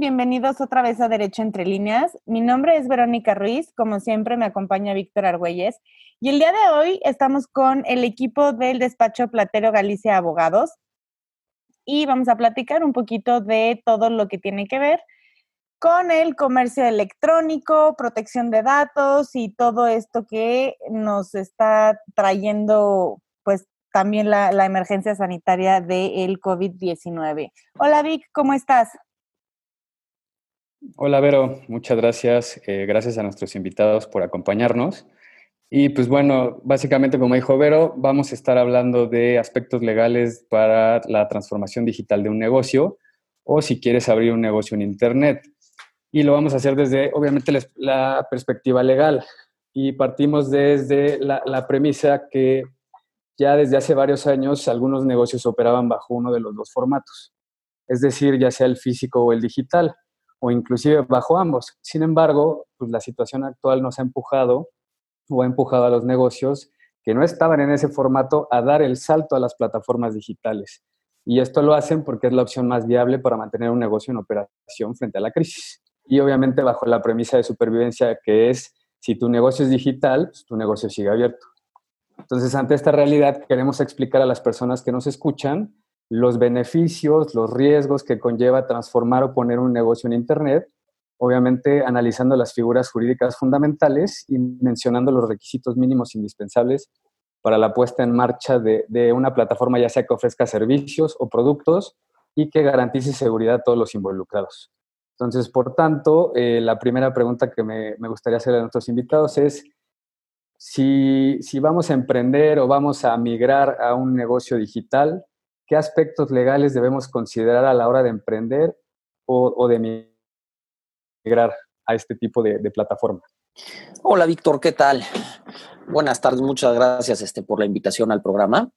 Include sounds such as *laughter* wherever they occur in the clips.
Bienvenidos otra vez a Derecho Entre Líneas. Mi nombre es Verónica Ruiz, como siempre me acompaña Víctor Argüelles y el día de hoy estamos con el equipo del despacho Platero Galicia Abogados y vamos a platicar un poquito de todo lo que tiene que ver con el comercio electrónico, protección de datos y todo esto que nos está trayendo pues también la, emergencia sanitaria del COVID-19. Hola Vic, ¿cómo estás? Hola Vero, muchas gracias. Eh, gracias a nuestros invitados por acompañarnos. Y pues bueno, básicamente como dijo Vero, vamos a estar hablando de aspectos legales para la transformación digital de un negocio o si quieres abrir un negocio en Internet. Y lo vamos a hacer desde, obviamente, la perspectiva legal. Y partimos desde la, la premisa que ya desde hace varios años algunos negocios operaban bajo uno de los dos formatos, es decir, ya sea el físico o el digital, o inclusive bajo ambos. Sin embargo, pues la situación actual nos ha empujado o ha empujado a los negocios que no estaban en ese formato a dar el salto a las plataformas digitales. Y esto lo hacen porque es la opción más viable para mantener un negocio en operación frente a la crisis. Y obviamente bajo la premisa de supervivencia que es, si tu negocio es digital, pues tu negocio sigue abierto. Entonces, ante esta realidad, queremos explicar a las personas que nos escuchan los beneficios, los riesgos que conlleva transformar o poner un negocio en Internet, obviamente analizando las figuras jurídicas fundamentales y mencionando los requisitos mínimos indispensables para la puesta en marcha de, una plataforma, ya sea que ofrezca servicios o productos y que garantice seguridad a todos los involucrados. Entonces, por tanto, eh, la primera pregunta que me, me gustaría hacer a nuestros invitados es, si, vamos a emprender o vamos a migrar a un negocio digital, ¿qué aspectos legales debemos considerar a la hora de emprender o, de migrar a este tipo de, plataforma? Hola Víctor, ¿qué tal? Buenas tardes, muchas gracias este, por la invitación al programa.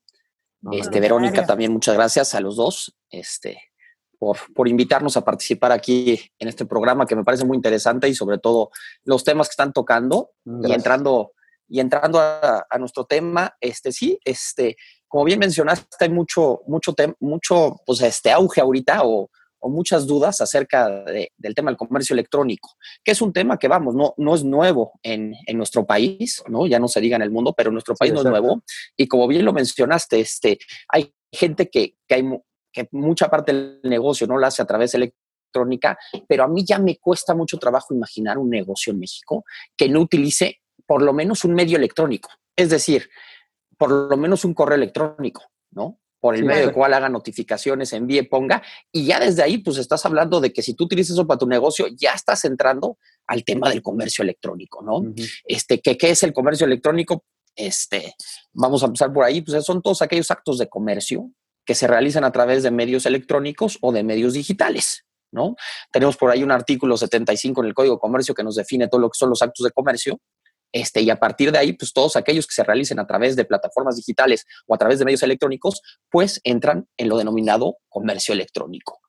este, Verónica, también muchas gracias a los dos este, por, por, invitarnos a participar aquí en este programa que me parece muy interesante y sobre todo los temas que están tocando y entrando y entrando a, nuestro tema, este sí, este, como bien mencionaste, hay mucho, mucho, mucho pues, este auge ahorita o, muchas dudas acerca del tema del comercio electrónico, que es un tema que, vamos, no, no es nuevo en, nuestro país, ¿no? Ya no se diga en el mundo, pero en nuestro país no es nuevo. Y como bien lo mencionaste, este, hay gente que, que, hay, que mucha parte del negocio no la hace a través electrónica, pero a mí ya me cuesta mucho trabajo imaginar un negocio en México que no utilice por lo menos un medio electrónico, es decir, por lo menos un correo electrónico, ¿no? Por el medio del cual haga notificaciones, envíe, ponga, y ya desde ahí, pues estás hablando de que si tú utilizas eso para tu negocio, ya estás entrando al tema del comercio electrónico, ¿no? Este, ¿qué, ¿qué es el comercio electrónico? Este, vamos a empezar por ahí, pues son todos aquellos actos de comercio que se realizan a través de medios electrónicos o de medios digitales, ¿no? Tenemos por ahí un artículo 75 en el Código de Comercio que nos define todo lo que son los actos de comercio este, y a partir de ahí, pues todos aquellos que se realicen a través de plataformas digitales o a través de medios electrónicos, pues entran en lo denominado comercio electrónico.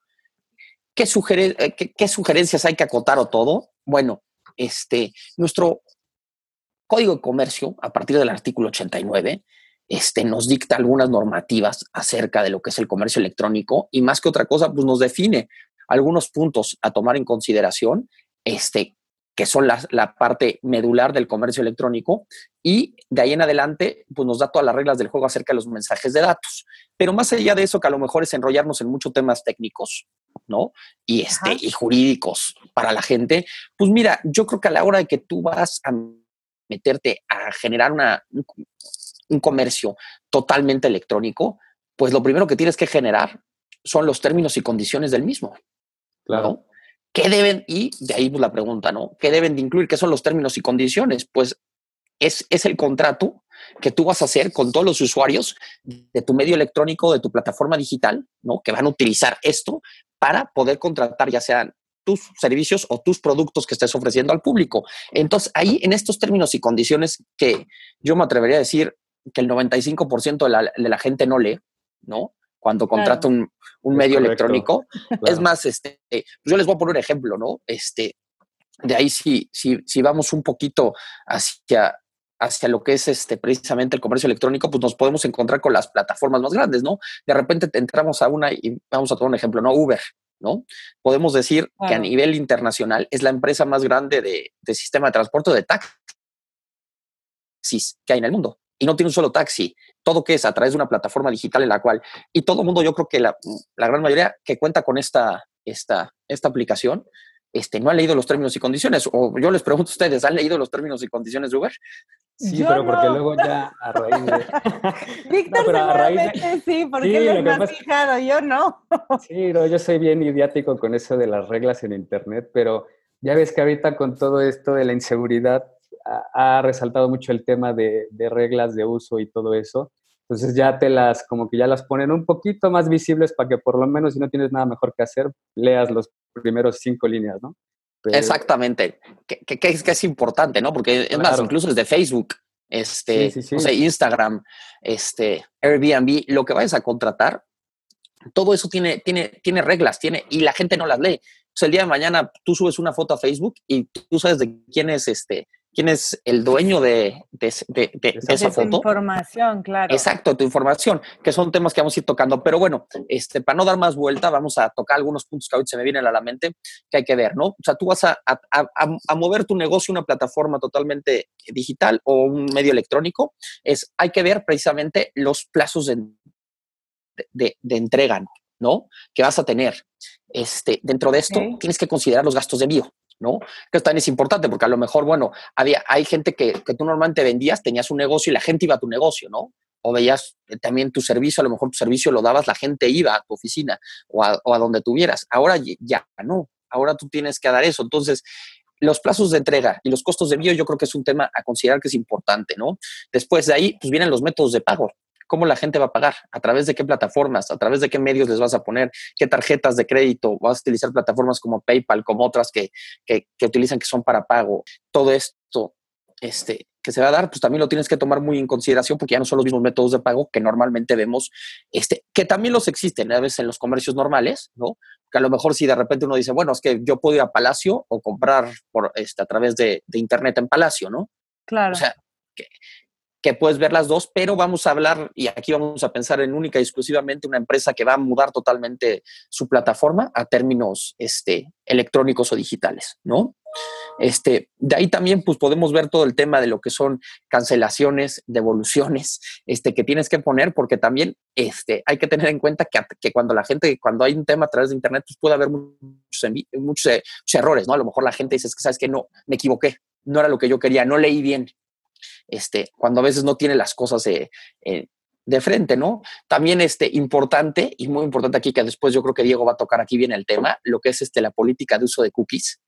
¿Qué, eh, qué, sugerencias hay que acotar o todo? Bueno, este, nuestro Código de Comercio, a partir del artículo 89, este, nos dicta algunas normativas acerca de lo que es el comercio electrónico y más que otra cosa, pues nos define algunos puntos a tomar en consideración este, que son la, la, parte medular del comercio electrónico, y de ahí en adelante, pues nos da todas las reglas del juego acerca de los mensajes de datos. Pero más allá de eso, que a lo mejor es enrollarnos en muchos temas técnicos, ¿no? Y, este, y jurídicos para la gente, pues mira, yo creo que a la hora de que tú vas a meterte a generar una, un comercio totalmente electrónico, pues lo primero que tienes que generar son los términos y condiciones del mismo. Claro. ¿Qué deben? Y de ahí pues, la pregunta, ¿no? ¿Qué deben de incluir? ¿Qué son los términos y condiciones? Pues es, es el contrato que tú vas a hacer con todos los usuarios de tu medio electrónico, de tu plataforma digital, ¿no? Que van a utilizar esto para poder contratar ya sean tus servicios o tus productos que estés ofreciendo al público. Entonces, ahí en estos términos y condiciones que yo me atrevería a decir que el 95% de la, de la gente no lee, ¿no? Cuando contrato un, medio electrónico. Es más, este, pues yo les voy a poner un ejemplo, ¿no? Este, de ahí si, si, si vamos un poquito hacia, hacia lo que es este, precisamente el comercio electrónico, pues nos podemos encontrar con las plataformas más grandes, ¿no? De repente entramos a una y vamos a tomar un ejemplo, ¿no? Uber, ¿no? Podemos decir que a nivel internacional es la empresa más grande de, de sistema de transporte de taxis que hay en el mundo. Y no tiene un solo taxi, todo que es a través de una plataforma digital en la cual, y todo el mundo, yo creo que la, la gran mayoría que cuenta con esta, esta, esta aplicación, este, no ha leído los términos y condiciones. O yo les pregunto a ustedes, ¿han leído los términos y condiciones de Uber? Sí, pero porque luego ya a raíz de... *laughs* Víctor seguramente sí, porque sí, él es más fijado, yo no. *laughs* sí, no, yo soy bien idiático con eso de las reglas en Internet, pero ya ves que ahorita con todo esto de la inseguridad ha, resaltado mucho el tema de, de reglas de uso y todo eso. Entonces ya te las, como que ya las ponen un poquito más visibles para que por lo menos si no tienes nada mejor que hacer, leas los primeros cinco líneas, ¿no? Exactamente, que, que, es, que es importante, ¿no? Porque es más, incluso es de Facebook, este, O sea, Instagram, este, Airbnb, lo que vayas a contratar, todo eso tiene, tiene, tiene reglas, tiene, y la gente no las lee. O el día de mañana tú subes una foto a Facebook y tú sabes de quién es este, quién es el dueño de, de, de, esa foto. información, claro. Exacto, tu información, que son temas que vamos a ir tocando. Pero bueno, este, para no dar más vuelta, vamos a tocar algunos puntos que ahorita se me vienen a la mente que hay que ver, ¿no? O sea, tú vas a, a, a, mover tu negocio a una plataforma totalmente digital o un medio electrónico, es, hay que ver precisamente los plazos de, de, de entrega, ¿no? Que vas a tener. Este, dentro de esto, tienes que considerar los gastos de envío. ¿No? Que también es importante porque a lo mejor, bueno, había, hay gente que, que tú normalmente vendías, tenías un negocio y la gente iba a tu negocio, ¿no? O veías eh, también tu servicio, a lo mejor tu servicio lo dabas, la gente iba a tu oficina o a, o a donde tuvieras. Ahora ya no, ahora tú tienes que dar eso. Entonces, los plazos de entrega y los costos de envío yo creo que es un tema a considerar que es importante, ¿no? Después de ahí, pues vienen los métodos de pago cómo la gente va a pagar, a través de qué plataformas, a través de qué medios les vas a poner, qué tarjetas de crédito, vas a utilizar plataformas como PayPal, como otras que, que, utilizan que son para pago. Todo esto este, que se va a dar, pues también lo tienes que tomar muy en consideración porque ya no son los mismos métodos de pago que normalmente vemos, este, que también los existen a veces en los comercios normales, ¿no? Que a lo mejor si de repente uno dice, bueno, es que yo puedo ir a Palacio o comprar por, este, a través de, de Internet en Palacio, ¿no? Claro. O sea, que, que puedes ver las dos, pero vamos a hablar, y aquí vamos a pensar en única y exclusivamente una empresa que va a mudar totalmente su plataforma a términos este, electrónicos o digitales, ¿no? Este, de ahí también pues podemos ver todo el tema de lo que son cancelaciones, devoluciones, este, que tienes que poner, porque también este, hay que tener en cuenta que, que cuando la gente, cuando hay un tema a través de Internet, pues puede haber muchos, muchos, eh, muchos errores, ¿no? A lo mejor la gente dice, es que sabes que no, me equivoqué, no era lo que yo quería, no leí bien, este, cuando a veces no tiene las cosas de, eh, de frente, ¿no? También este, importante, y muy importante aquí, que después yo creo que Diego va a tocar aquí bien el tema, lo que es este, la política de uso de cookies.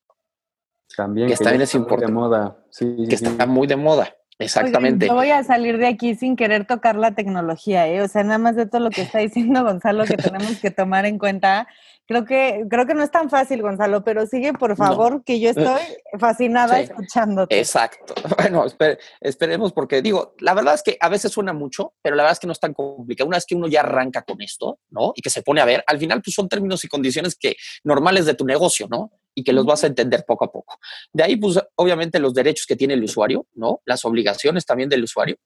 También, que, también es importante. De moda. que está muy de moda. Exactamente. yo voy a salir de aquí sin querer tocar la tecnología, ¿eh? O sea, nada más de todo lo que está diciendo Gonzalo que tenemos que tomar en cuenta. Creo que, creo que no es tan fácil, Gonzalo, pero sigue, por favor, que yo estoy fascinada escuchándote. Exacto. *laughs* Bueno, esperemos porque digo, la verdad es que a veces suena mucho, pero la verdad es que no es tan complicado. Una vez que uno ya arranca con esto, ¿no? Y que se pone a ver, al final pues son términos y condiciones que normales de tu negocio, ¿no? Y que los vas a entender poco a poco. De ahí, pues, obviamente los derechos que tiene el usuario, ¿no? Las obligaciones también del usuario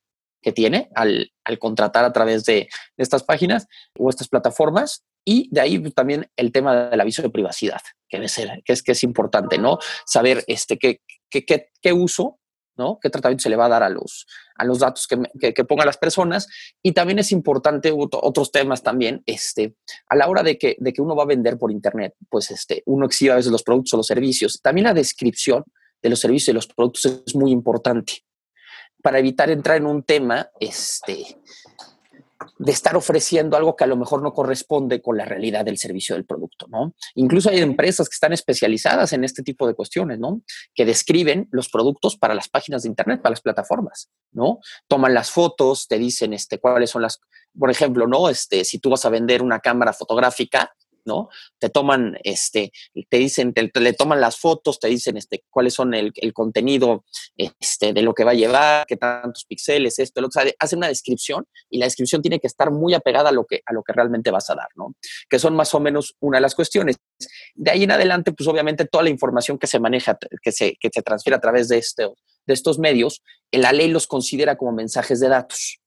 que tiene al, al contratar a través de, estas páginas o estas plataformas. Y de ahí pues, también el tema del aviso de privacidad, que, debe ser, que, es, que es importante, ¿no? Saber este, qué, qué, qué, qué uso ¿no? ¿Qué tratamiento se le va a dar a los, a los datos que, que, pongan las personas? Y también es importante otros temas también, este, a la hora de que, de que uno va a vender por Internet, pues este, uno exhibe a veces los productos o los servicios. También la descripción de los servicios y los productos es muy importante para evitar entrar en un tema este, de estar ofreciendo algo que a lo mejor no corresponde con la realidad del servicio del producto, ¿no? Incluso hay empresas que están especializadas en este tipo de cuestiones, ¿no? Que describen los productos para las páginas de internet, para las plataformas, ¿no? Toman las fotos, te dicen este, cuáles son las, por ejemplo, ¿no? Este, si tú vas a vender una cámara fotográfica, ¿no? Te toman, este, te dicen, te, le toman las fotos, te dicen, este, cuáles son el, contenido, este, de lo que va a llevar, qué tantos píxeles, esto, lo que, hacen una descripción y la descripción tiene que estar muy apegada a lo que, a lo que realmente vas a dar, ¿no? Que son más o menos una de las cuestiones. De ahí en adelante, pues obviamente toda la información que se maneja, que se, que se transfiere a través de, este, de estos medios, la ley los considera como mensajes de datos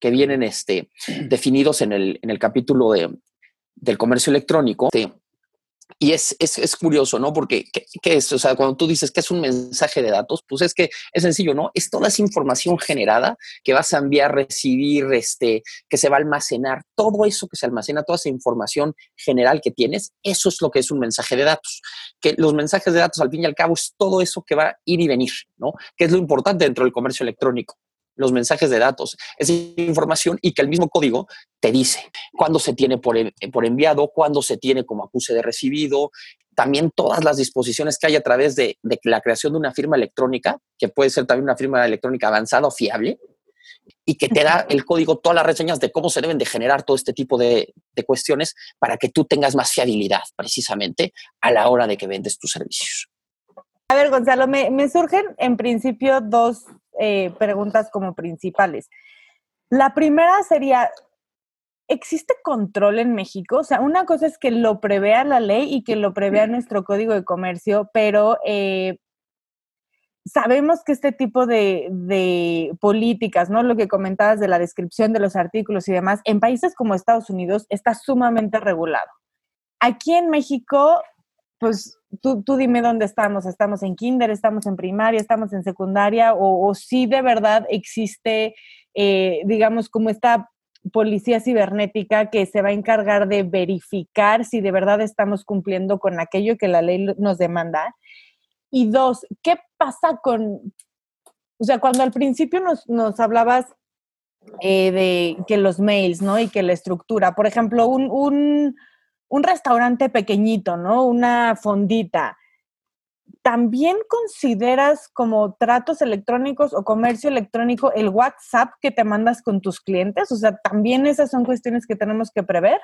que vienen este, definidos en el, en el capítulo de, del comercio electrónico, Y es, es, es, curioso, ¿no? Porque, ¿qué, es? O sea, cuando tú dices que es un mensaje de datos, pues es que es sencillo, ¿no? Es toda esa información generada que vas a enviar, recibir, este, que se va a almacenar, todo eso que se almacena, toda esa información general que tienes, eso es lo que es un mensaje de datos. Que los mensajes de datos, al fin y al cabo, es todo eso que va a ir y venir, ¿no? Que es lo importante dentro del comercio electrónico los mensajes de datos, esa información y que el mismo código te dice cuándo se tiene por, por enviado, cuándo se tiene como acuse de recibido, también todas las disposiciones que hay a través de, la creación de una firma electrónica, que puede ser también una firma electrónica avanzada o fiable, y que te da el código, todas las reseñas de cómo se deben de generar todo este tipo de, de, cuestiones para que tú tengas más fiabilidad precisamente a la hora de que vendes tus servicios. A ver, Gonzalo, me, me surgen en principio dos eh, preguntas como principales. La primera sería, ¿existe control en México? O sea, una cosa es que lo prevea la ley y que lo prevea nuestro código de comercio, pero eh, sabemos que este tipo de, de, políticas, ¿no? Lo que comentabas de la descripción de los artículos y demás, en países como Estados Unidos está sumamente regulado. Aquí en México, pues tú, tú, dime dónde estamos. ¿Estamos en kinder, estamos en primaria, estamos en secundaria? ¿O, si de verdad existe, eh, digamos, como esta policía cibernética que se va a encargar de verificar si de verdad estamos cumpliendo con aquello que la ley nos demanda? Y dos, ¿qué pasa con, o sea, cuando al principio nos, nos hablabas eh, de que los mails, ¿no? Y que la estructura, por ejemplo, un, un un restaurante pequeñito, ¿no? Una fondita. ¿También consideras como tratos electrónicos o comercio electrónico el WhatsApp que te mandas con tus clientes? O sea, ¿también esas son cuestiones que tenemos que prever?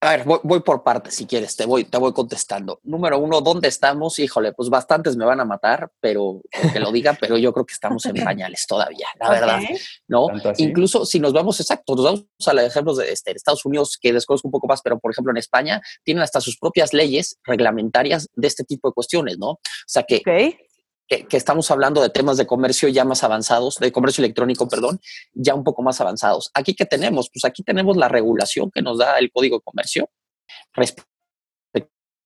A ver, voy, por partes, si quieres, te voy, te voy contestando. Número uno, ¿dónde estamos? Híjole, pues bastantes me van a matar, pero que lo diga, pero yo creo que estamos en pañales todavía, la verdad, ¿no? Incluso si nos vamos, exacto, nos vamos a los ejemplos de este, Estados Unidos, que desconozco un poco más, pero por ejemplo en España tienen hasta sus propias leyes reglamentarias de este tipo de cuestiones, ¿no? O sea que que, estamos hablando de temas de comercio ya más avanzados, de comercio electrónico, perdón, ya un poco más avanzados. Aquí que tenemos, pues aquí tenemos la regulación que nos da el Código de Comercio respecto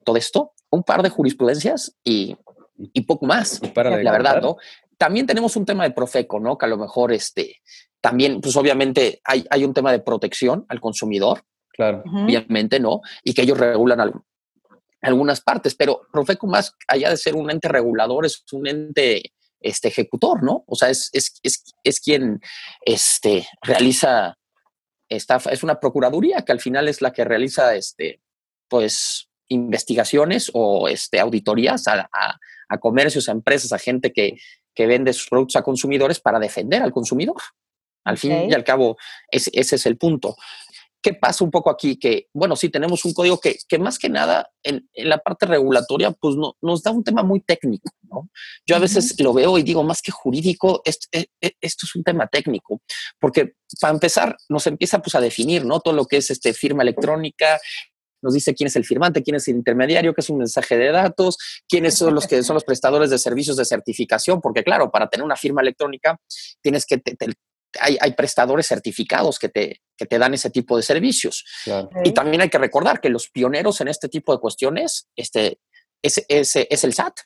a esto, un par de jurisprudencias y, poco más, la verdad, ¿no? También tenemos un tema de Profeco, ¿no? Que a lo mejor este, también, pues obviamente hay, hay un tema de protección al consumidor, Claro. Obviamente, ¿no? Y que ellos regulan algunas partes, pero Profeco más allá de ser un ente regulador, es un ente este, ejecutor, ¿no? O sea, es, es, es, es quien este, realiza, esta, es una procuraduría que al final es la que realiza, este, pues, investigaciones o este, auditorías a, a, comercios, a empresas, a gente que, que vende sus productos a consumidores para defender al consumidor. Al fin y al cabo, ese es el punto. ¿Qué pasa un poco aquí? Que, bueno, sí tenemos un código que, que más que nada en, la parte regulatoria, pues no, nos da un tema muy técnico, ¿no? Yo a veces lo veo y digo, más que jurídico, esto, e, e, esto, es un tema técnico, porque para empezar nos empieza pues a definir, ¿no? Todo lo que es este firma electrónica, nos dice quién es el firmante, quién es el intermediario, qué es un mensaje de datos, quiénes son los que son los prestadores de servicios de certificación, porque claro, para tener una firma electrónica tienes que hay, hay, prestadores certificados que te, que te dan ese tipo de servicios. Y también hay que recordar que los pioneros en este tipo de cuestiones este, es, es, es el SAT.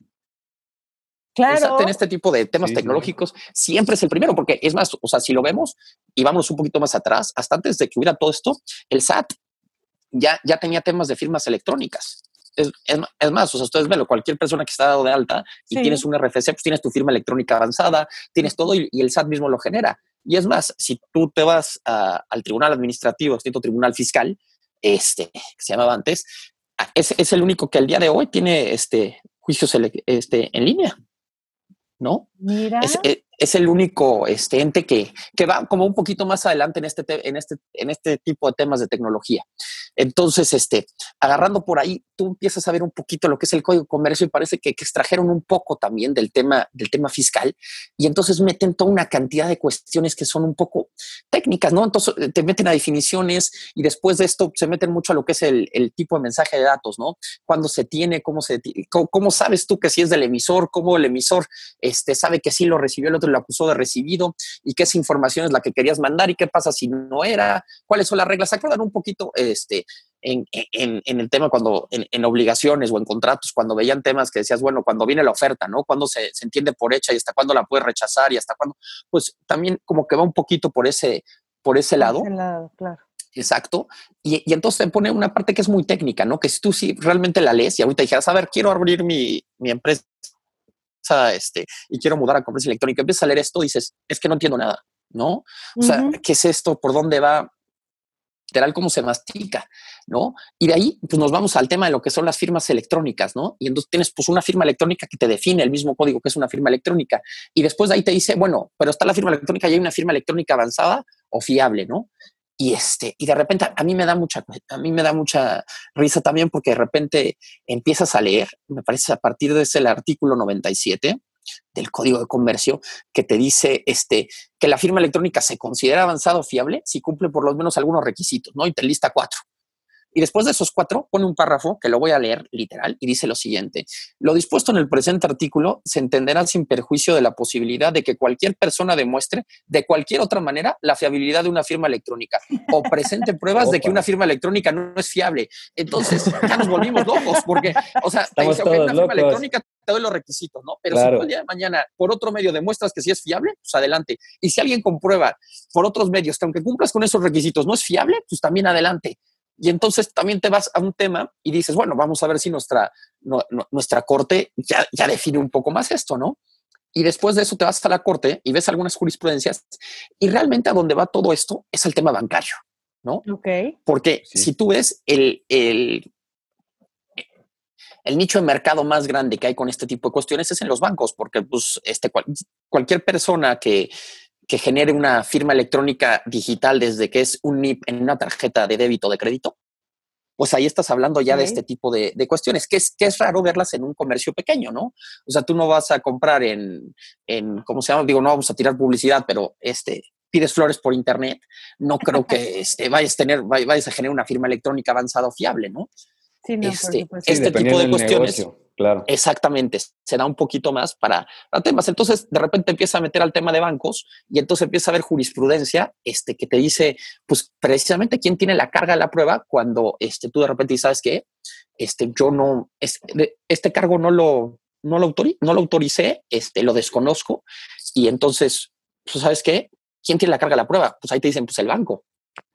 Claro. El SAT en este tipo de temas tecnológicos siempre es el primero, porque es más, o sea, si lo vemos y vamos un poquito más atrás, hasta antes de que hubiera todo esto, el SAT ya, ya tenía temas de firmas electrónicas. Es, es, más, o sea, ustedes ven, cualquier persona que está dado de alta y tienes un RFC, pues tienes tu firma electrónica avanzada, tienes todo y, y, el SAT mismo lo genera. Y es más, si tú te vas al tribunal administrativo, extinto tribunal fiscal, este, que se llamaba antes, es, es, el único que al día de hoy tiene este, juicios este, en línea. ¿No? Mira. E, es el único este, ente que, que, va como un poquito más adelante en este, en, este, en este tipo de temas de tecnología. Entonces, este, agarrando por ahí, tú empiezas a ver un poquito lo que es el código de comercio y parece que, extrajeron un poco también del tema, del tema fiscal y entonces meten toda una cantidad de cuestiones que son un poco técnicas, ¿no? Entonces eh, te meten a definiciones y después de esto se meten mucho a lo que es el, tipo de mensaje de datos, ¿no? Cuándo se tiene, cómo se cómo, sabes tú que si es del emisor, cómo el emisor este, sabe que sí lo recibió el otro te lo acusó de recibido y qué esa información es la que querías mandar y qué pasa si no era, cuáles son las reglas. ¿Se acuerdan un poquito este, en, el tema cuando, en, obligaciones o en contratos, cuando veían temas que decías, bueno, cuando viene la oferta, ¿no? Cuando se, entiende por hecha y hasta cuándo la puedes rechazar y hasta cuándo, pues también como que va un poquito por ese, por ese lado. Ese lado claro. Exacto. Y, y, entonces te pone una parte que es muy técnica, ¿no? Que si tú sí realmente la lees y ahorita dijeras, a ver, quiero abrir mi, mi empresa este, y quiero mudar a comercio electrónico, empiezas a leer esto dices, es que no entiendo nada, ¿no? O sea, ¿qué es esto? ¿Por dónde va? literal cómo se mastica, ¿no? Y de ahí, pues nos vamos al tema de lo que son las firmas electrónicas, ¿no? Y entonces tienes pues una firma electrónica que te define el mismo código que es una firma electrónica. Y después de ahí te dice, bueno, pero está la firma electrónica y hay una firma electrónica avanzada o fiable, ¿no? Y este, y de repente a mí me da mucha, a mí me da mucha risa también porque de repente empiezas a leer, me parece a partir de ese artículo 97, del Código de Comercio que te dice este, que la firma electrónica se considera avanzado fiable si cumple por lo menos algunos requisitos, ¿no? Y te lista cuatro. Y después de esos cuatro, pone un párrafo que lo voy a leer literal y dice lo siguiente. Lo dispuesto en el presente artículo se entenderá sin perjuicio de la posibilidad de que cualquier persona demuestre de cualquier otra manera la fiabilidad de una firma electrónica o presente *laughs* pruebas de que una firma electrónica no, es fiable. Entonces ya nos volvimos locos porque, o sea, te dice, una firma electrónica te doy los requisitos, ¿no? Pero si tú el día de mañana por otro medio demuestras que sí es fiable, pues adelante. Y si alguien comprueba por otros medios que aunque cumplas con esos requisitos no es fiable, pues también adelante. Y entonces también te vas a un tema y dices, bueno, vamos a ver si nuestra, nuestra corte ya, ya define un poco más esto, ¿no? Y después de eso te vas a la corte y ves algunas jurisprudencias y realmente a donde va todo esto es el tema bancario, ¿no? Ok. Porque si tú ves el, el, el, nicho de mercado más grande que hay con este tipo de cuestiones es en los bancos, porque pues, este, cualquier persona que, que genere una firma electrónica digital desde que es un NIP en una tarjeta de débito de crédito, pues ahí estás hablando ya de este tipo de, cuestiones, que es, que es raro verlas en un comercio pequeño, ¿no? O sea, tú no vas a comprar en, en ¿cómo se llama? Digo, no vamos a tirar publicidad, pero este, pides flores por internet, no creo que *laughs* este, vayas, a tener, vayas a generar una firma electrónica avanzada o fiable, ¿no? Sí, no, este, este tipo de cuestiones. Claro. Exactamente, se da un poquito más para, temas. Entonces, de repente empieza a meter al tema de bancos y entonces empieza a haber jurisprudencia este, que te dice, pues precisamente quién tiene la carga de la prueba cuando este, tú de repente sabes que este, yo no, este, este cargo no lo, no lo, no lo autoricé, este, lo desconozco y entonces, pues, ¿sabes qué? ¿Quién tiene la carga de la prueba? Pues ahí te dicen, pues el banco,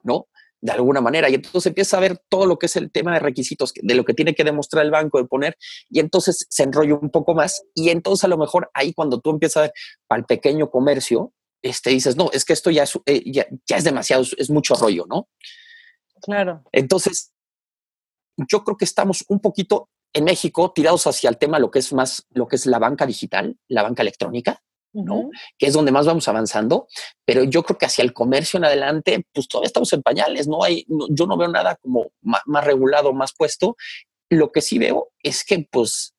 ¿no? De alguna manera. Y entonces empieza a ver todo lo que es el tema de requisitos, de lo que tiene que demostrar el banco, de poner, y entonces se enrolla un poco más. Y entonces a lo mejor ahí cuando tú empiezas a ver para el pequeño comercio, este, dices, no, es que esto ya es, eh, ya, es demasiado, es mucho rollo, ¿no? Claro. Entonces, yo creo que estamos un poquito en México tirados hacia el tema lo que es más, lo que es la banca digital, la banca electrónica, ¿no? Que es donde más vamos avanzando, pero yo creo que hacia el comercio en adelante, pues todavía estamos en pañales, no hay, yo no veo nada como más, regulado, más puesto. Lo que sí veo es que, pues,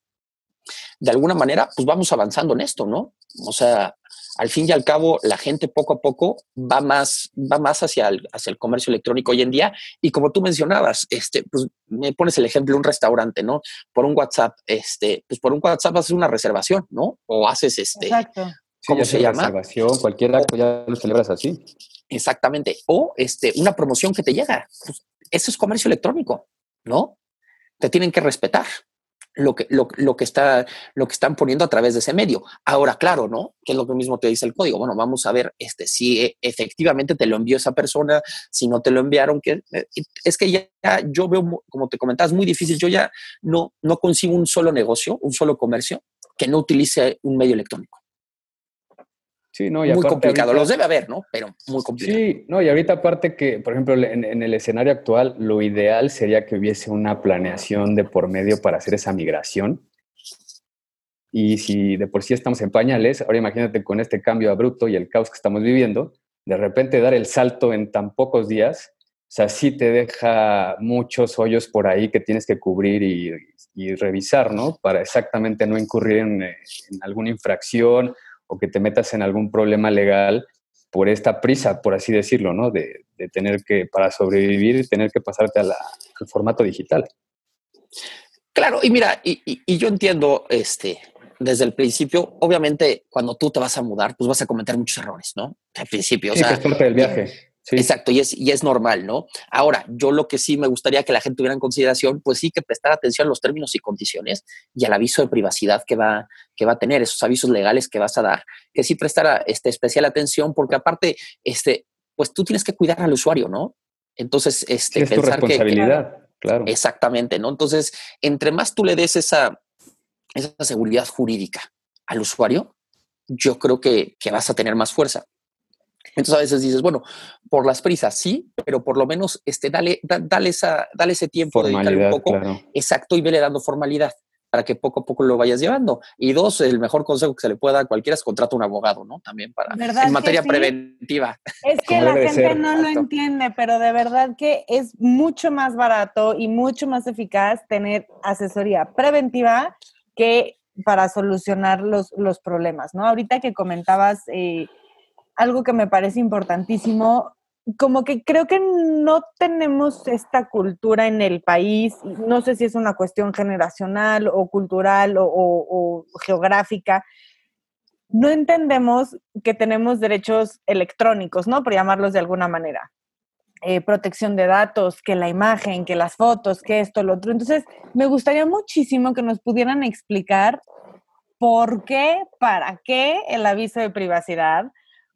de alguna manera, pues vamos avanzando en esto, ¿no? O sea, al fin y al cabo, la gente poco a poco va más, va más hacia el, hacia el comercio electrónico hoy en día. Y como tú mencionabas, este, pues me pones el ejemplo de un restaurante, ¿no? Por un WhatsApp, este, pues por un WhatsApp haces una reservación, ¿no? O haces este, Exacto. ¿Cómo se llama? Reservación, cualquier acto ya lo celebras así. Exactamente. O este, una promoción que te llega. Pues, eso es comercio electrónico, ¿no? Te tienen que respetar lo que, lo, lo, que está, lo que están poniendo a través de ese medio. Ahora, claro, ¿no? Que es lo que mismo te dice el código. Bueno, vamos a ver este, si e, efectivamente te lo envió esa persona, si no te lo enviaron, que eh, es que ya yo veo, como te comentabas, muy difícil. Yo ya no, no consigo un solo negocio, un solo comercio que no utilice un medio electrónico. Sí, no, y muy complicado. Los debe haber, ¿no? Pero muy complicado. Sí, no, y ahorita aparte que, por ejemplo, en, el escenario actual, lo ideal sería que hubiese una planeación de por medio para hacer esa migración. Y si de por sí estamos en pañales, ahora imagínate con este cambio abrupto y el caos que estamos viviendo, de repente dar el salto en tan pocos días, o sea, sí te deja muchos hoyos por ahí que tienes que cubrir y, revisar, ¿no? Para exactamente no incurrir en, en alguna infracción o que te metas en algún problema legal por esta prisa, por así decirlo, ¿no? De, tener que, para sobrevivir, tener que pasarte al formato digital. Claro, y mira, y, yo entiendo, este, desde el principio, obviamente, cuando tú te vas a mudar, pues vas a cometer muchos errores, ¿no? Al principio. Sí, o sea, que es parte del viaje. Exacto, y es, y es normal, ¿no? Ahora, yo lo que sí me gustaría que la gente tuviera en consideración, pues sí que prestar atención a los términos y condiciones y al aviso de privacidad que va, que va a tener, esos avisos legales que vas a dar, que sí prestar este, especial atención, porque aparte, este, pues tú tienes que cuidar al usuario, ¿no? Entonces, este, es tu responsabilidad, claro. Exactamente, ¿no? Entonces, entre más tú le des esa, esa seguridad jurídica al usuario, yo creo que, que vas a tener más fuerza. Entonces a veces dices, bueno, por las prisas sí, pero por lo menos este, dale, dale, esa, dale ese tiempo, un poco, exacto, y vele dando formalidad para que poco a poco lo vayas llevando. Y dos, el mejor consejo que se le pueda dar a cualquiera es contratar un abogado, ¿no? También para en materia preventiva. Es que la gente no lo entiende, pero de verdad que es mucho más barato y mucho más eficaz tener asesoría preventiva que para solucionar los, los problemas, ¿no? Ahorita que comentabas eh, algo que me parece importantísimo, como que creo que no tenemos esta cultura en el país, no sé si es una cuestión generacional o cultural o, geográfica, no entendemos que tenemos derechos electrónicos, ¿no? Por llamarlos de alguna manera. Eh, protección de datos, que la imagen, que las fotos, que esto, lo otro. Entonces, me gustaría muchísimo que nos pudieran explicar por qué, para qué el aviso de privacidad,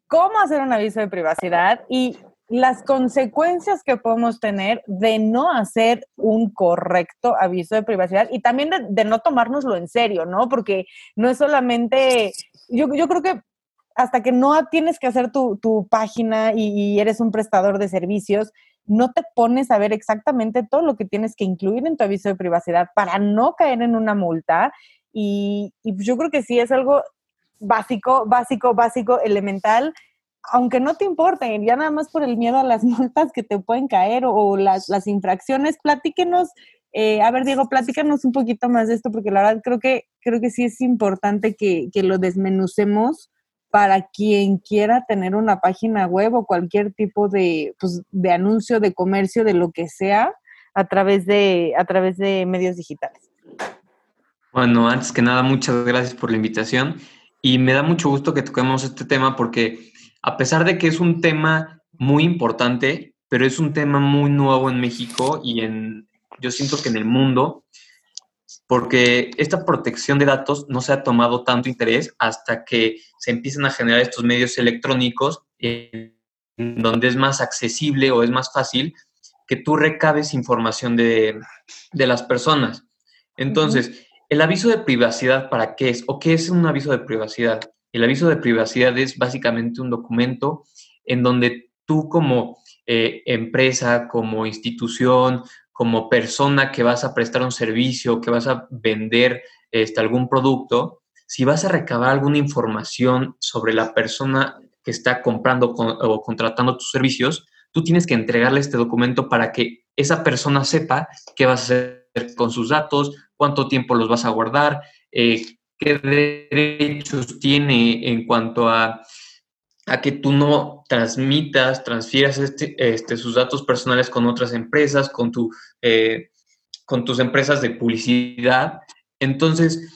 cómo hacer un aviso de privacidad y las consecuencias que podemos tener de no hacer un correcto aviso de privacidad y también de, no tomárnoslo en serio, ¿no? Porque no es solamente, yo, yo creo que hasta que no tienes que hacer tu, página y, eres un prestador de servicios, no te pones a ver exactamente todo lo que tienes que incluir en tu aviso de privacidad para no caer en una multa. Y, y yo creo que sí es algo básico, básico, básico, elemental, aunque no te importe, ya nada más por el miedo a las *laughs* multas que te pueden caer o, las, las, infracciones, platíquenos. Eh, a ver, Diego, platícanos un poquito más de esto, porque la verdad creo que, creo que sí es importante que, que lo desmenucemos para quien quiera tener una página web o cualquier tipo de, pues, de anuncio, de comercio, de lo que sea, a través de, a través de medios digitales. Bueno, antes que nada, muchas gracias por la invitación. Y me da mucho gusto que toquemos este tema porque a pesar de que es un tema muy importante, pero es un tema muy nuevo en México y en, yo siento que en el mundo, porque esta protección de datos no se ha tomado tanto interés hasta que se empiezan a generar estos medios electrónicos en donde es más accesible o es más fácil que tú recabes información de, de las personas. Entonces, ¿El aviso de privacidad para qué es? ¿O qué es un aviso de privacidad? El aviso de privacidad es básicamente un documento en donde tú como eh, empresa, como institución, como persona que vas a prestar un servicio, que vas a vender este, algún producto, si vas a recabar alguna información sobre la persona que está comprando o contratando tus servicios, tú tienes que entregarle este documento para que esa persona sepa qué vas a hacer con sus datos, cuánto tiempo los vas a guardar, eh, qué derechos tiene en cuanto a, a, que tú no transmitas, transfieras este, este, sus datos personales con otras empresas, con, tu, eh, con tus empresas de publicidad. Entonces,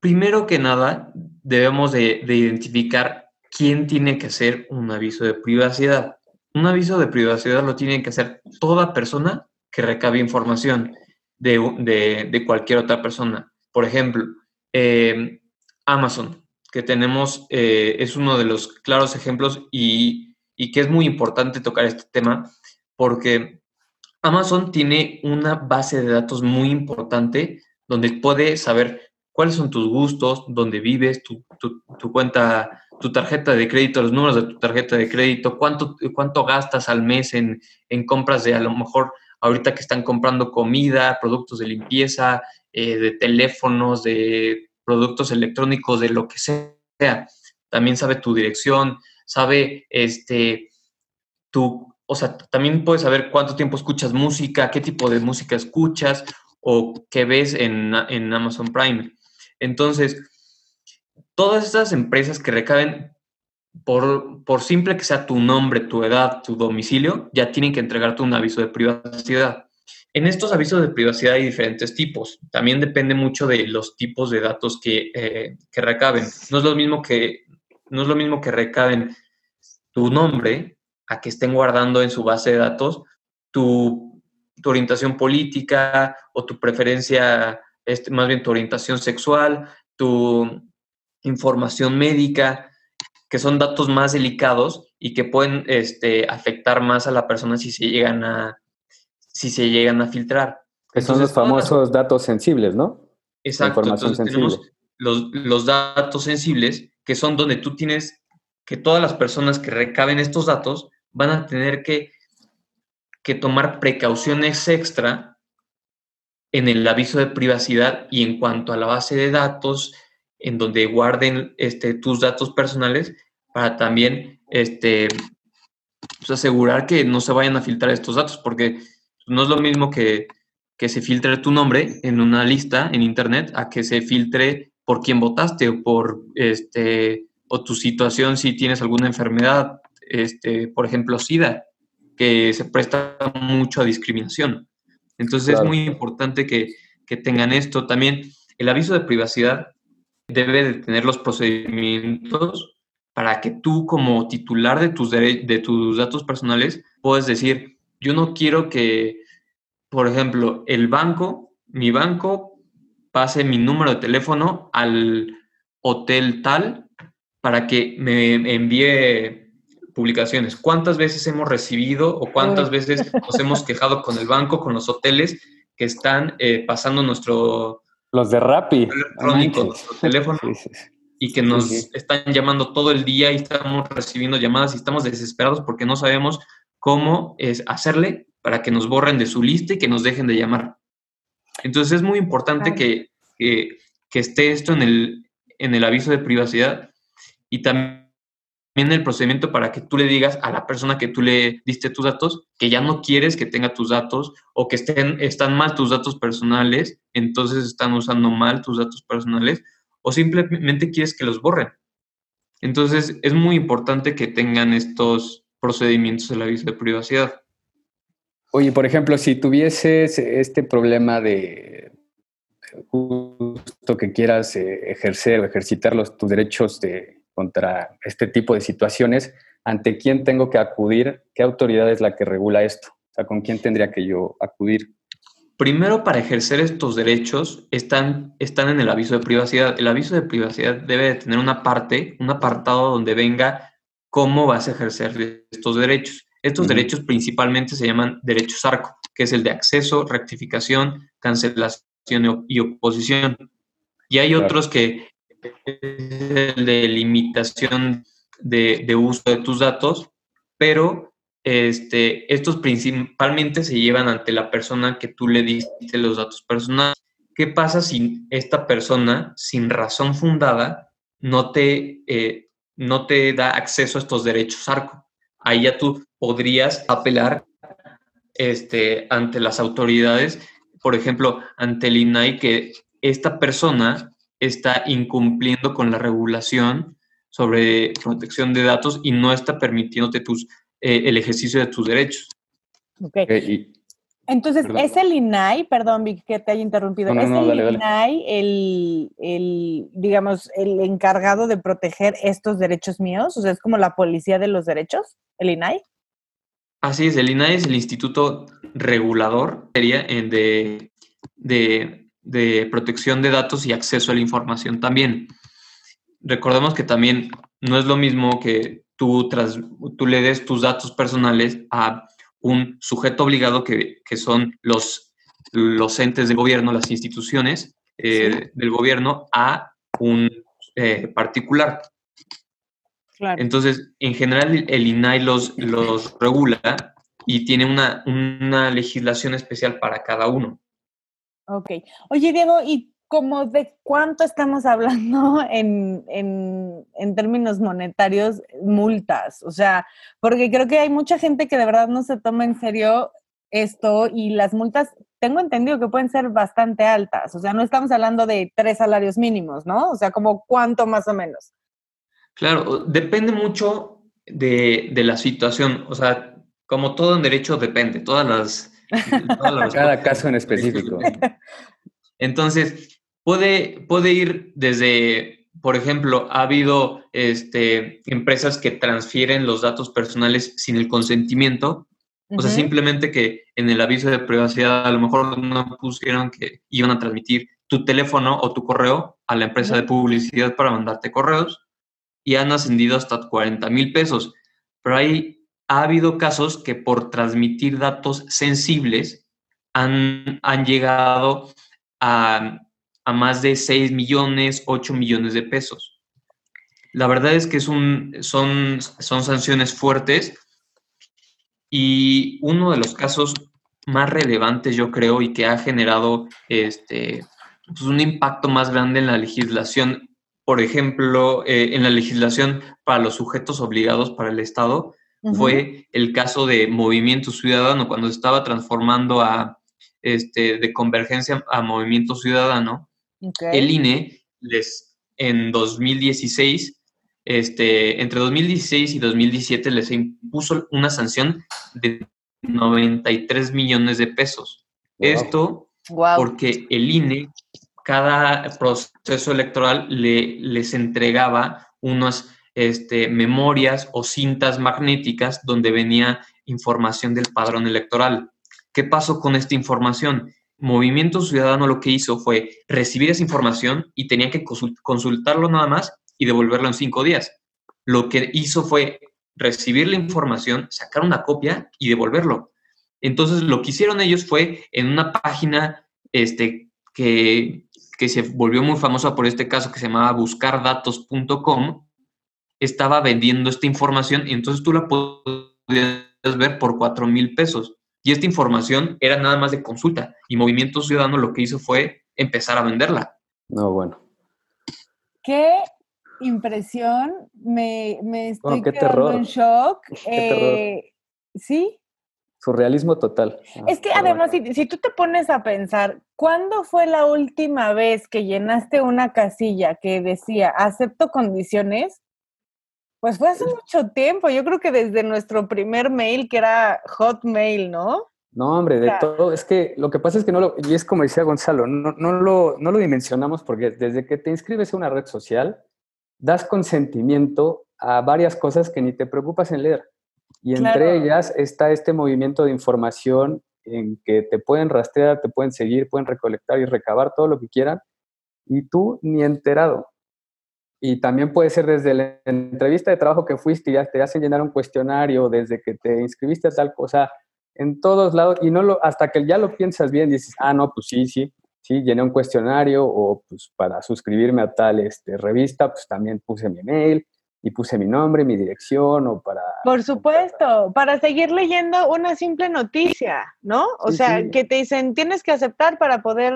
primero que nada, debemos de, de identificar quién tiene que hacer un aviso de privacidad. Un aviso de privacidad lo tiene que hacer toda persona que recabe información de, cualquier otra persona. Por ejemplo, eh, Amazon, que tenemos, eh, es uno de los claros ejemplos y, que es muy importante tocar este tema porque Amazon tiene una base de datos muy importante donde puede saber cuáles son tus gustos, dónde vives, tu, cuenta, tu tarjeta de crédito, los números de tu tarjeta de crédito, cuánto, cuánto gastas al mes en, en compras de a lo mejor ahorita que están comprando comida, productos de limpieza, eh, de teléfonos, de productos electrónicos, de lo que sea. También sabe tu dirección, sabe este, tu, o sea, también puedes saber cuánto tiempo escuchas música, qué tipo de música escuchas o qué ves en, en Amazon Prime. Entonces, todas estas empresas que recaben por, por simple que sea tu nombre, tu edad, tu domicilio, ya tienen que entregarte un aviso de privacidad. En estos avisos de privacidad hay diferentes tipos. También depende mucho de los tipos de datos que, eh, que recaben. No es, lo mismo que, no es lo mismo que recaben tu nombre a que estén guardando en su base de datos tu, tu orientación política o tu preferencia, este, más bien tu orientación sexual, tu información médica, que son datos más delicados y que pueden este, afectar más a la persona si se llegan a, si se llegan a filtrar. Que son los famosos datos sensibles, ¿no? Exacto. Entonces tenemos los, los datos sensibles, que son donde tú tienes que todas las personas que recaben estos datos van a tener que, que tomar precauciones extra en el aviso de privacidad y en cuanto a la base de datos, en donde guarden este, tus datos personales, para también este, pues, asegurar que no se vayan a filtrar estos datos, porque no es lo mismo que, que se filtre tu nombre en una lista en internet a que se filtre por quién votaste o por este o tu situación si tienes alguna enfermedad, este, por ejemplo, SIDA, que se presta mucho a discriminación. Entonces es muy importante que, que tengan esto. También el aviso de privacidad debe de tener los procedimientos para que tú como titular de tus, de tus datos personales puedas decir, yo no quiero que, por ejemplo, el banco, mi banco, pase mi número de teléfono al hotel tal para que me envíe publicaciones. ¿Cuántas veces hemos recibido o cuántas veces nos hemos quejado con el banco, con los hoteles que están eh, pasando nuestro... Los de Rappi. Electrónico, nuestro teléfono. y que nos están llamando todo el día y estamos recibiendo llamadas y estamos desesperados porque no sabemos cómo es hacerle para que nos borren de su lista y que nos dejen de llamar. Entonces es muy importante que, que, esté esto en el, en el aviso de privacidad y también el procedimiento para que tú le digas a la persona que tú le diste tus datos que ya no quieres que tenga tus datos o que estén, están mal tus datos personales, entonces están usando mal tus datos personales o simplemente quieres que los borren. Entonces es muy importante que tengan estos procedimientos del aviso de privacidad. Oye, por ejemplo, si tuvieses este problema de justo que quieras eh, ejercer o ejercitar los, tus derechos de, contra este tipo de situaciones, ¿ante quién tengo que acudir? ¿Qué autoridad es la que regula esto? O sea, ¿con quién tendría que yo acudir? Primero, para ejercer estos derechos, están, están en el aviso de privacidad. El aviso de privacidad debe de tener una parte, un apartado donde venga cómo vas a ejercer estos derechos. Estos derechos principalmente se llaman derechos ARCO, que es el de acceso, rectificación, cancelación y oposición. Y hay otros que de limitación de, uso de tus datos, pero este, estos principalmente se llevan ante la persona que tú le diste los datos personales. ¿Qué pasa si esta persona, sin razón fundada, no te eh, no te da acceso a estos derechos ARCO. Ahí ya tú podrías apelar este, ante las autoridades, por ejemplo, ante el INAI, que esta persona está incumpliendo con la regulación sobre protección de datos y no está permitiéndote tus, eh, el ejercicio de tus derechos. Okay. Entonces, ¿es el INAI, perdón, Vic, que te haya interrumpido, ¿es el INAI El, digamos, el encargado de proteger estos derechos míos? O sea, es como la policía de los derechos, el INAI. Así es, el INAI es el instituto regulador sería de, de, de protección de datos y acceso a la información también. Recordemos que también no es lo mismo que tú, tras, tú le des tus datos personales a un sujeto obligado que, son los, los entes del gobierno, las instituciones eh, del gobierno, a un eh, particular. Entonces, en general, el INAI los, los regula y tiene una, una legislación especial para cada uno. Ok. Oye, Diego, ¿y como de cuánto estamos hablando *laughs* en, términos monetarios, multas. O sea, porque creo que hay mucha gente que de verdad no se toma en serio esto y las multas, tengo entendido que pueden ser bastante altas. O sea, no estamos hablando de tres salarios mínimos, ¿no? O sea, como cuánto más o menos. Claro, depende mucho de, de la situación. O sea, como todo en derecho depende. Todas las Cada caso en específico. Entonces, puede, puede ir desde, por ejemplo, ha habido este, empresas que transfieren los datos personales sin el consentimiento. O sea, simplemente que en el aviso de privacidad a lo mejor no pusieron que iban a transmitir tu teléfono o tu correo a la empresa de publicidad para mandarte correos y han ascendido hasta 40 mil pesos. Pero hay, ha habido casos que por transmitir datos sensibles han, han llegado a, a, más de 6 millones, 8 millones de pesos. La verdad es que son, son sanciones fuertes y uno de los casos más relevantes, yo creo, y que ha generado este, pues un impacto más grande en la legislación por ejemplo, eh, en la legislación para los sujetos obligados para el Estado, fue el caso de Movimiento Ciudadano, cuando estaba transformando a, este, de Convergencia a Movimiento Ciudadano, el INE les, en 2016, este, entre 2016 y 2017 les impuso una sanción de 93 millones de pesos. Esto porque el INE cada proceso electoral le, les entregaba unas este, memorias o cintas magnéticas donde venía información del padrón electoral. ¿Qué pasó con esta información? Movimiento Ciudadano lo que hizo fue recibir esa información y tenía que consultarlo nada más y devolverlo en cinco días. Lo que hizo fue recibir la información, sacar una copia y devolverlo. Entonces, lo que hicieron ellos fue en una página este, que que se volvió muy famosa por este caso que se llamaba buscardatos.com, estaba vendiendo esta información y entonces tú la podías ver por 4 mil pesos. Y esta información era nada más de consulta. Y Movimiento Ciudadano lo que hizo fue empezar a venderla. No, bueno. Qué impresión. Me, estoy quedando en shock. Eh, sí, surrealismo total. Es que además, si, tú te pones a pensar, ¿cuándo fue la última vez que llenaste una casilla que decía acepto condiciones? Pues fue hace mucho tiempo, yo creo que desde nuestro primer mail que era Hotmail, ¿no? No, hombre, de todo. Es que lo que pasa es que no lo, y es como decía Gonzalo, no, no, lo, no lo dimensionamos porque desde que te inscribes en una red social, das consentimiento a varias cosas que ni te preocupas en leer. Y entre ellas está este movimiento de información en que te pueden rastrear, te pueden seguir, pueden recolectar y recabar todo lo que quieran, y tú ni enterado. Y también puede ser desde la entrevista de trabajo que fuiste y ya te hacen llenar un cuestionario, desde que te inscribiste a tal cosa, en todos lados, y no lo, hasta que ya lo piensas bien, dices, ah, no, pues sí, sí, sí, llené un cuestionario, o pues para suscribirme a tal este, revista, pues también puse mi mail, y puse mi nombre, mi dirección o para... Por supuesto, para seguir leyendo una simple noticia, ¿no? O sea, que te dicen, tienes que aceptar para poder,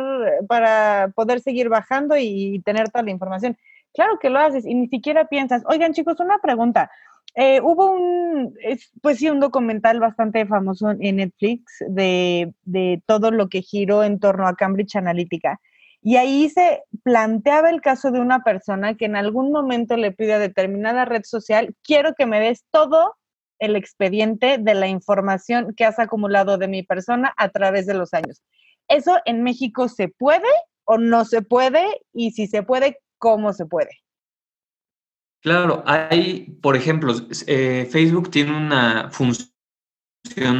para poder seguir bajando y tener toda la información. Claro que lo haces y ni siquiera piensas, oigan chicos, una pregunta. Eh, hubo un, pues sí, un documental bastante famoso en Netflix de, de todo lo que giró en torno a Cambridge Analytica. Y ahí se planteaba el caso de una persona que en algún momento le pide a determinada red social, quiero que me des todo el expediente de la información que has acumulado de mi persona a través de los años. ¿Eso en México se puede o no se puede? Y si se puede, ¿cómo se puede? Claro, hay, por ejemplo, eh, Facebook tiene una función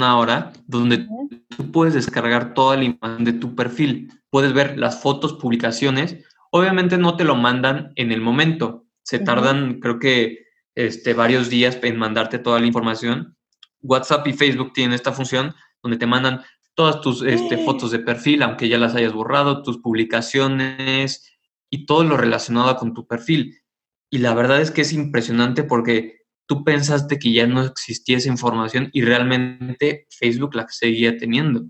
ahora donde tú puedes descargar toda la imagen de tu perfil puedes ver las fotos, publicaciones. Obviamente no te lo mandan en el momento. Se tardan, creo que, este, varios días en mandarte toda la información. WhatsApp y Facebook tienen esta función donde te mandan todas tus este, fotos de perfil, aunque ya las hayas borrado, tus publicaciones y todo lo relacionado con tu perfil. Y la verdad es que es impresionante porque tú pensaste que ya no existía esa información y realmente Facebook la seguía teniendo.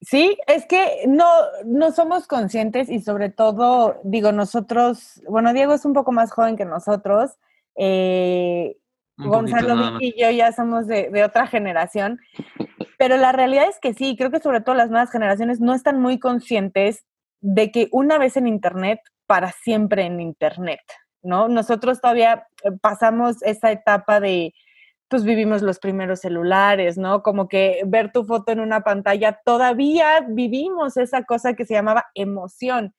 Sí, es que no, no somos conscientes y sobre todo, digo, nosotros, bueno, Diego es un poco más joven que nosotros, eh, Gonzalo y yo ya somos de, de, otra generación, pero la realidad es que sí, creo que sobre todo las nuevas generaciones no están muy conscientes de que una vez en Internet, para siempre en Internet, ¿no? Nosotros todavía eh, pasamos esa etapa de pues vivimos los primeros celulares, ¿no? Como que ver tu foto en una pantalla, todavía vivimos esa cosa que se llamaba emoción.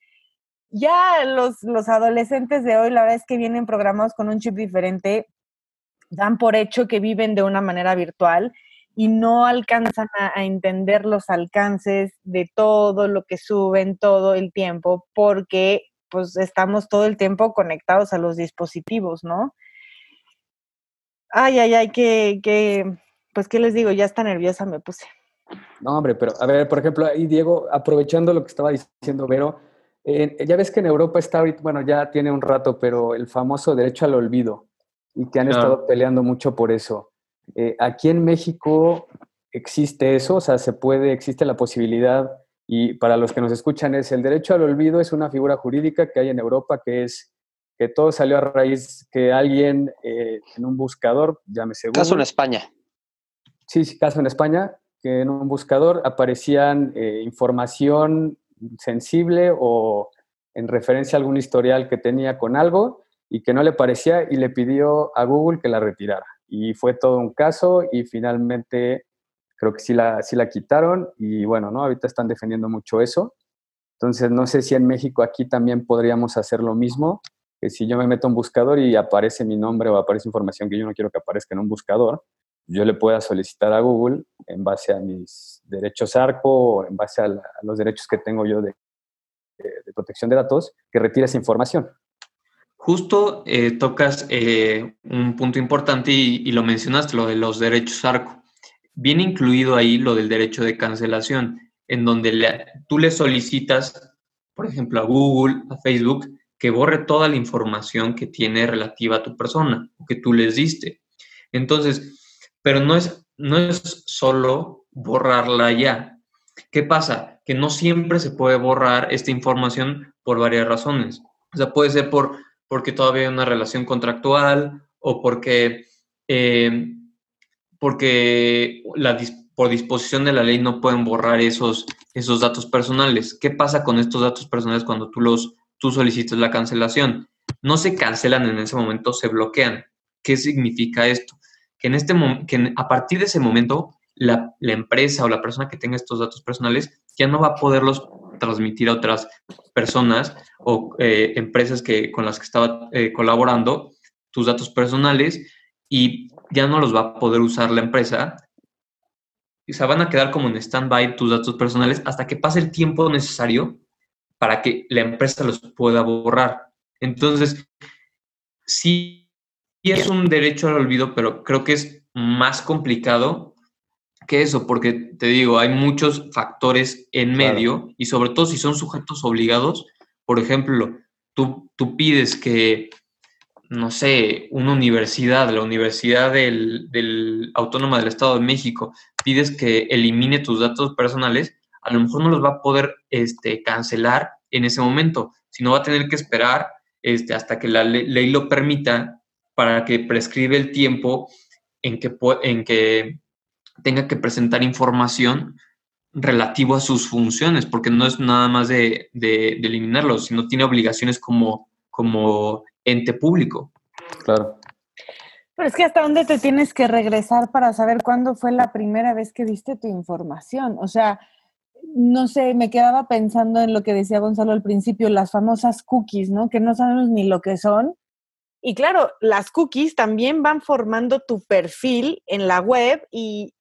Ya los, los adolescentes de hoy, la verdad es que vienen programados con un chip diferente, dan por hecho que viven de una manera virtual y no alcanzan a, entender los alcances de todo lo que suben todo el tiempo porque pues estamos todo el tiempo conectados a los dispositivos, ¿no? Ay, ay, ay, que, que, pues, ¿qué les digo? Ya está nerviosa me puse. No, hombre, pero a ver, por ejemplo, ahí Diego, aprovechando lo que estaba diciendo Vero, ya ves que en Europa está ahorita, bueno, ya tiene un rato, pero el famoso derecho al olvido y que han estado peleando mucho por eso. Eh, aquí en México existe eso, o sea, se puede, existe la posibilidad, y para los que nos escuchan es el derecho al olvido es una figura jurídica que hay en Europa que es que todo salió a raíz que alguien eh, en un buscador, llámese Google. Caso en España. Sí, sí, caso en España, que en un buscador aparecían eh, información sensible o en referencia a algún historial que tenía con algo y que no le parecía y le pidió a Google que la retirara y fue todo un caso y finalmente creo que sí la, sí la quitaron y bueno, ¿no? Ahorita están defendiendo mucho eso. Entonces, no sé si en México aquí también podríamos hacer lo mismo, que si yo me meto a un buscador y aparece mi nombre o aparece información que yo no quiero que aparezca en un buscador, yo le pueda solicitar a Google en base a mis derechos ARCO o en base a, los derechos que tengo yo de, de protección de datos, que retire esa información. Justo eh, tocas eh, un punto importante y, lo mencionaste, lo de los derechos ARCO. Viene incluido ahí lo del derecho de cancelación, en donde tú le solicitas, por ejemplo, a Google, a Facebook, que borre toda la información que tiene relativa a tu persona que tú les diste. Entonces, pero no es, no es solo borrarla ya. ¿Qué pasa? Que no siempre se puede borrar esta información por varias razones. O sea, puede ser por porque todavía hay una relación contractual o porque, eh, porque la, por disposición de la ley no pueden borrar esos, esos datos personales. ¿Qué pasa con estos datos personales cuando tú, los, tú solicitas la cancelación? No se cancelan en ese momento, se bloquean. ¿Qué significa esto? Que, en este que a partir de ese momento la, la, empresa o la persona que tenga estos datos personales ya no va a poderlos transmitir a otras personas o eh, empresas que, con las que estaba eh, colaborando tus datos personales y ya no los va a poder usar la empresa. O sea, van a quedar como en stand-by tus datos personales hasta que pase el tiempo necesario para que la empresa los pueda borrar. Entonces, sí es un derecho al olvido, pero creo que es más complicado que eso, porque te digo, hay muchos factores en medio y sobre todo si son sujetos obligados, por ejemplo, tú, tú pides que, no sé, una universidad, la Universidad del, del Autónoma del Estado de México, pides que elimine tus datos personales, a lo mejor no los va a poder este, cancelar en ese momento, sino va a tener que esperar este, hasta que la ley, lo permita para que prescribe el tiempo en que, en que tenga que presentar información relativo a sus funciones, porque no es nada más de, de, eliminarlo, sino tiene obligaciones como, como ente público. Claro. Pero es que hasta dónde te tienes que regresar para saber cuándo fue la primera vez que viste tu información. O sea, no sé, me quedaba pensando en lo que decía Gonzalo al principio, las famosas cookies, ¿no? Que no sabemos ni lo que son. Y claro, las cookies también van formando tu perfil en la web y,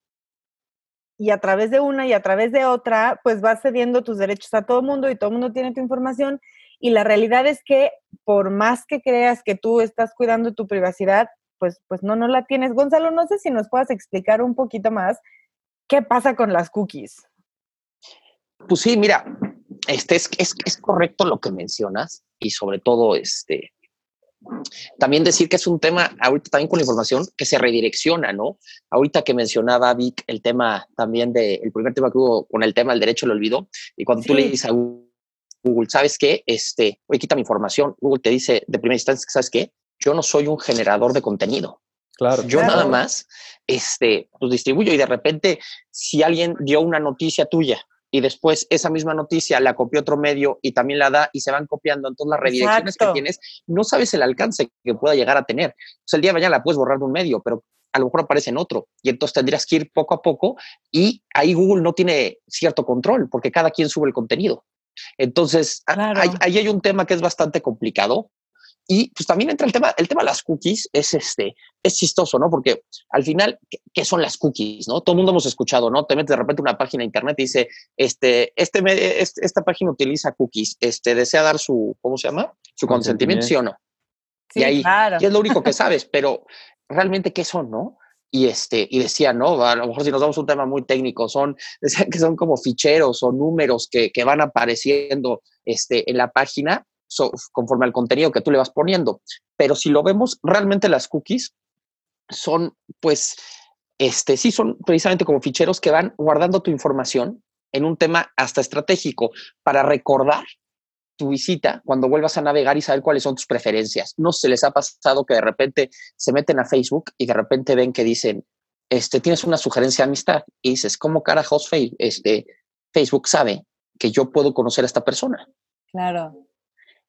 y a través de una y a través de otra, pues vas cediendo tus derechos a todo mundo y todo mundo tiene tu información. Y la realidad es que por más que creas que tú estás cuidando tu privacidad, pues, pues no, no la tienes. Gonzalo, no sé si nos puedas explicar un poquito más qué pasa con las cookies. Pues sí, mira, este es, es, es correcto lo que mencionas y sobre todo este, también decir que es un tema, ahorita también con la información, que se redirecciona, ¿no? Ahorita que mencionaba Vic el tema también del el primer tema que hubo con el tema del derecho al olvido, y cuando tú le dices a Google, ¿sabes qué? Este, oye, quita mi información, Google te dice de primera instancia, ¿sabes qué? Yo no soy un generador de contenido. Claro. Yo nada más este, pues distribuyo y de repente, si alguien dio una noticia tuya y después esa misma noticia la copió otro medio y también la da y se van copiando. Entonces las redirecciones que tienes, no sabes el alcance que pueda llegar a tener. O sea, el día de mañana la puedes borrar de un medio, pero a lo mejor aparece en otro. Y entonces tendrías que ir poco a poco y ahí Google no tiene cierto control porque cada quien sube el contenido. Entonces, ahí, hay un tema que es bastante complicado. Y pues también entra el tema, el tema de las cookies, es este, es chistoso, ¿no? Porque al final, ¿qué, son las cookies, no? Todo el mundo hemos escuchado, ¿no? Te metes de repente una página de internet y dice, este, este, este, esta página utiliza cookies, este, desea dar su, ¿cómo se llama? Su consentimiento, ¿sí o no? y ahí, y es lo único que *laughs* sabes, pero realmente, ¿qué son, no? y este y decía no a lo mejor si nos damos un tema muy técnico son *laughs* decía que son como ficheros o números que, que van apareciendo este en la página conforme al contenido que tú le vas poniendo pero si lo vemos realmente las cookies son pues este sí son precisamente como ficheros que van guardando tu información en un tema hasta estratégico para recordar tu visita cuando vuelvas a navegar y saber cuáles son tus preferencias. No se les ha pasado que de repente se meten a Facebook y de repente ven que dicen, este, tienes una sugerencia de amistad y dices, ¿cómo carajos este, Facebook sabe que yo puedo conocer a esta persona? Claro.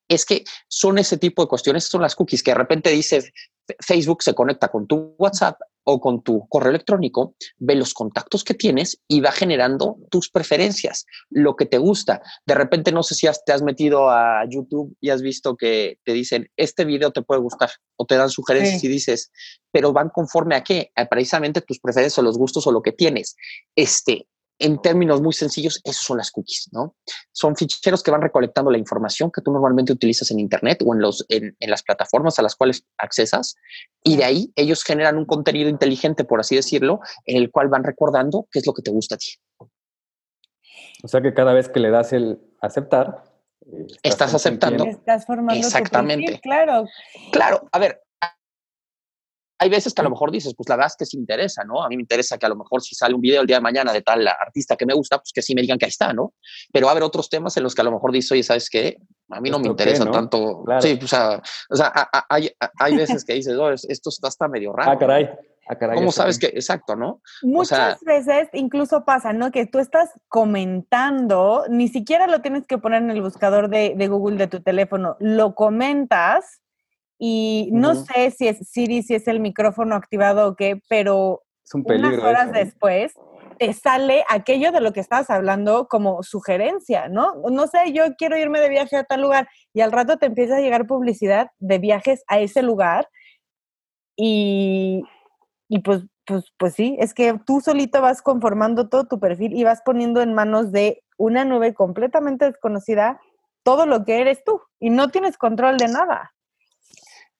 Es que son ese tipo de cuestiones, son las cookies que de repente dice Facebook se conecta con tu WhatsApp o con tu correo electrónico, ve los contactos que tienes y va generando tus preferencias, lo que te gusta. De repente, no sé si te has metido a YouTube y has visto que te dicen, este video te puede gustar, o te dan sugerencias y dices, pero van conforme a qué? A precisamente tus preferencias o los gustos o lo que tienes. Este, en términos muy sencillos, esos son las cookies, ¿no? Son ficheros que van recolectando la información que tú normalmente utilizas en Internet o en, los, en, las plataformas a las cuales accesas y de ahí ellos generan un contenido inteligente, por así decirlo, en el cual van recordando qué es lo que te gusta a ti. O sea que cada vez que le das el aceptar, eh, estás, aceptando. Estás formando Exactamente. claro. Claro, a ver, hay veces que a lo mejor dices, pues la verdad es que sí interesa, ¿no? A mí me interesa que a lo mejor si sale un video el día de mañana de tal artista que me gusta, pues que sí me digan que ahí está, ¿no? Pero va a haber otros temas en los que a lo mejor dices, oye, ¿sabes qué? A mí no me interesa tanto. Sí, o sea, o sea hay, hay, veces que dices, oh, esto está hasta medio raro. Ah, caray. Ah, caray ¿Cómo sabes que? Exacto, ¿no? Muchas veces incluso pasa, ¿no? Que tú estás comentando, ni siquiera lo tienes que poner en el buscador de, de Google de tu teléfono, lo comentas y no sé si es Siri, si es el micrófono activado o qué, pero unas horas ¿eh? después te sale aquello de lo que estabas hablando como sugerencia, ¿no? No sé, yo quiero irme de viaje a tal lugar y al rato te empieza a llegar publicidad de viajes a ese lugar y, y pues, pues, pues sí, es que tú solito vas conformando todo tu perfil y vas poniendo en manos de una nube completamente desconocida todo lo que eres tú y no tienes control de nada.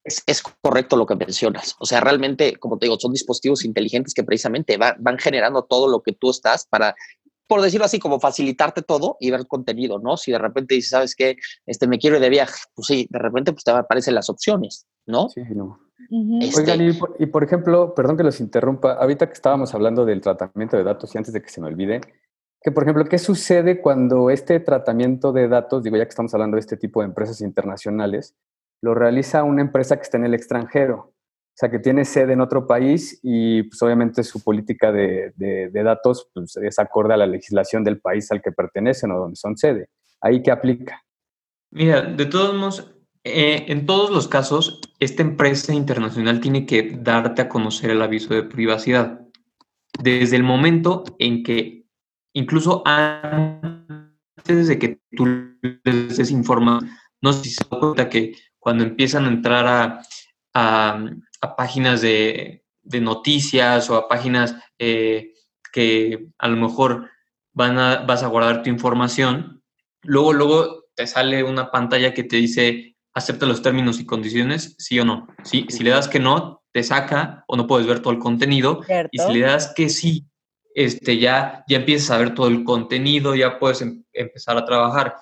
Es, correcto lo que mencionas. O sea, realmente, como te digo, son dispositivos inteligentes que precisamente van generando todo lo que tú estás para, por decirlo así, como facilitarte todo y ver contenido, ¿no? Si de repente dices, ¿sabes qué? Este, me quiero ir de viaje, pues sí, de repente pues te aparecen las opciones, ¿no? Sí, no. Este Oigan, y por, y por, ejemplo, perdón que los interrumpa, ahorita que estábamos hablando del tratamiento de datos y antes de que se me olvide, que por ejemplo, ¿qué sucede cuando este tratamiento de datos, digo ya que estamos hablando de este tipo de empresas internacionales, lo realiza una empresa que está en el extranjero, o sea, que tiene sede en otro país y pues obviamente su política de, datos pues, es acorde a la legislación del país al que pertenecen o donde son sede. ¿Ahí qué aplica? Mira, de todos modos, eh, en todos los casos, esta empresa internacional tiene que darte a conocer el aviso de privacidad. Desde el momento en que, incluso antes de que tú les des información, no sé si se da cuenta que cuando empiezan a entrar a, páginas de, noticias o a páginas eh, que a lo mejor van a, vas a guardar tu información, luego, luego te sale una pantalla que te dice acepta los términos y condiciones, sí o no. Si le das que no, te saca o no puedes ver todo el contenido. Y si le das que sí, este, ya, ya empiezas a ver todo el contenido, ya puedes em, empezar a trabajar.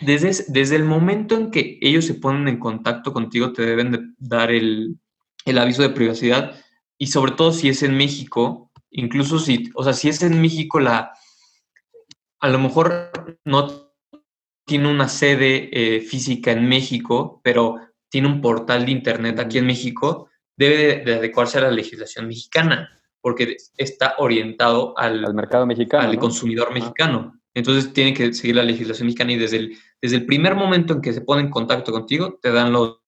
Desde, desde el momento en que ellos se ponen en contacto contigo, te deben de dar el, aviso de privacidad y sobre todo si es en México, incluso si, o sea, si es en México, la, a lo mejor no tiene una sede eh, física en México, pero tiene un portal de internet aquí en México, debe de, adecuarse a la legislación mexicana, porque está orientado al, mercado mexicano. Al consumidor mexicano. Entonces tiene que seguir la legislación mexicana y desde el, desde el primer momento en que se pone en contacto contigo, te dan los,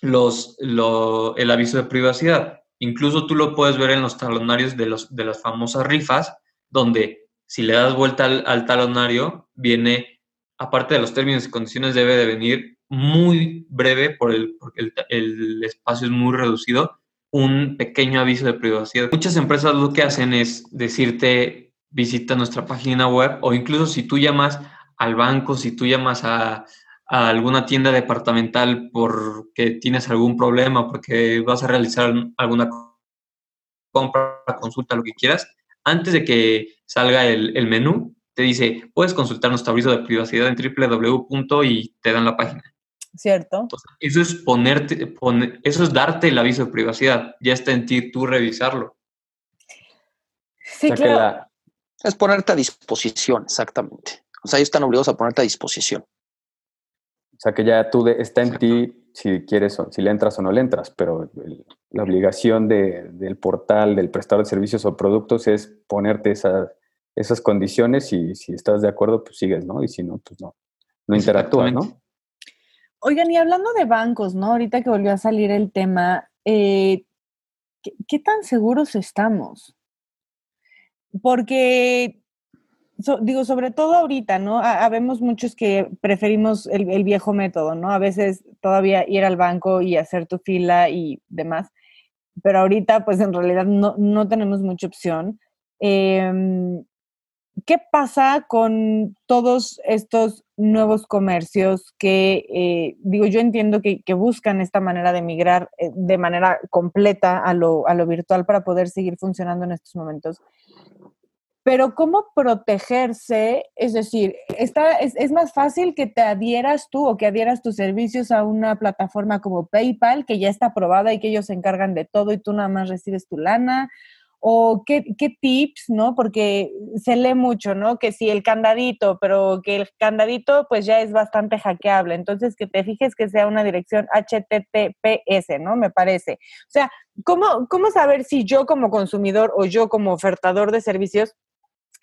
los, el aviso de privacidad. Incluso tú lo puedes ver en los talonarios de, los, de las famosas rifas, donde si le das vuelta al, talonario, viene, aparte de los términos y condiciones, debe de venir muy breve por el, porque el, espacio es muy reducido, un pequeño aviso de privacidad. Muchas empresas lo que hacen es decirte visita nuestra página web o incluso si tú llamas al banco, si tú llamas a, a alguna tienda departamental porque tienes algún problema, porque vas a realizar alguna compra, consulta, lo que quieras, antes de que salga el, menú, te dice, puedes consultar nuestro aviso de privacidad en www. y te dan la página. Cierto. eso es ponerte, eso es darte el aviso de privacidad. Ya está en ti tú revisarlo. Sí, claro. Es ponerte a disposición, exactamente. O sea, ellos están obligados a ponerte a disposición. O sea, que ya tú está en ti si quieres, si le entras o no le entras, pero la obligación del portal, del prestador de servicios o productos es ponerte esas, esas condiciones y si estás de acuerdo, pues sigues, ¿no? Y si no, pues no, no interactúas, ¿no? Oigan, y hablando de bancos, ¿no? Ahorita que volvió a salir el tema, eh, ¿qué, tan seguros estamos? Porque digo, sobre todo ahorita, ¿no? Habemos muchos que preferimos el, viejo método, ¿no? A veces todavía ir al banco y hacer tu fila y demás, pero ahorita pues en realidad no, tenemos mucha opción. Em, ¿Qué pasa con todos estos nuevos comercios que, eh, digo, yo entiendo que, buscan esta manera de migrar eh, de manera completa a lo, a lo virtual para poder seguir funcionando en estos momentos? Pero ¿cómo protegerse? Es decir, está, es, más fácil que te adhieras tú o que adhieras tus servicios a una plataforma como PayPal, que ya está aprobada y que ellos se encargan de todo y tú nada más recibes tu lana. ¿O qué, tips, no? Porque se lee mucho, ¿no? Que si el candadito, pero que el candadito pues ya es bastante hackeable. Entonces, que te fijes que sea una dirección HTTPS, ¿no? Me parece. O sea, ¿cómo, ¿cómo saber si yo como consumidor o yo como ofertador de servicios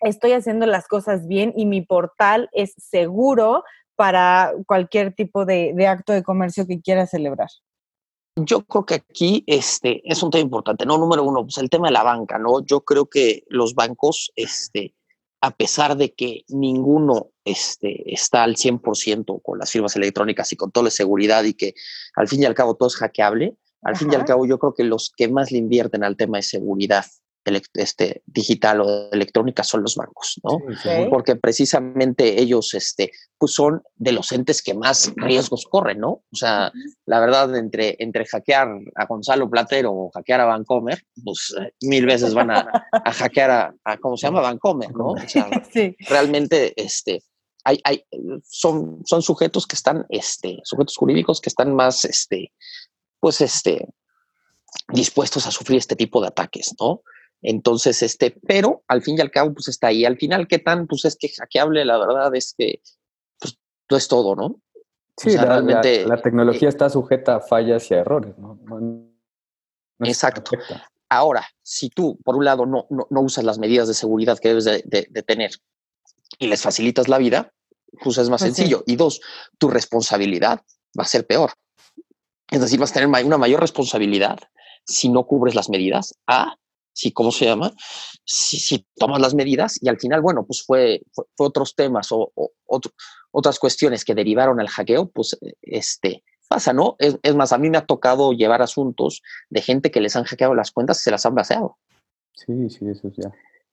estoy haciendo las cosas bien y mi portal es seguro para cualquier tipo de, acto de comercio que quiera celebrar. Yo creo que aquí este, es un tema importante, ¿no? Número uno, pues el tema de la banca, ¿no? Yo creo que los bancos, este, a pesar de que ninguno este, está al 100% con las firmas electrónicas y con toda la seguridad y que al fin y al cabo todo es hackeable, al fin y al cabo yo creo que los que más le invierten al tema de seguridad este, digital o electrónica son los bancos, ¿no? Porque precisamente ellos este, pues son de los entes que más riesgos corren, ¿no? O sea, la verdad, entre, entre hackear a Gonzalo Platero o hackear a Bancomer, pues eh, mil veces van a, hackear a, ¿cómo se llama? Bancomer, ¿no? O sea, *laughs* realmente, este, hay, hay, son, son sujetos que están, este, sujetos jurídicos que están más, este, pues, este, dispuestos a sufrir este tipo de ataques, ¿no? Entonces, este, pero al fin y al cabo, pues está ahí. Al final, ¿qué tan? Pues es que hackeable, la verdad es que pues, no es todo, ¿no? Sí, realmente, la, tecnología eh está sujeta a fallas y a errores, ¿no? exacto. Ahora, si tú, por un lado, no, no, usas las medidas de seguridad que debes de, tener y les facilitas la vida, pues es más pues sencillo. Y dos, tu responsabilidad va a ser peor. Es decir, vas a tener una mayor responsabilidad si no cubres las medidas a si, ¿cómo se llama? Si, si, tomas las medidas y al final, bueno, pues fue, fue, otros temas o, otras cuestiones que derivaron al hackeo, pues este, pasa, ¿no? Es, es, más, a mí me ha tocado llevar asuntos de gente que les han hackeado las cuentas y se las han vaciado. Sí, sí, eso ya.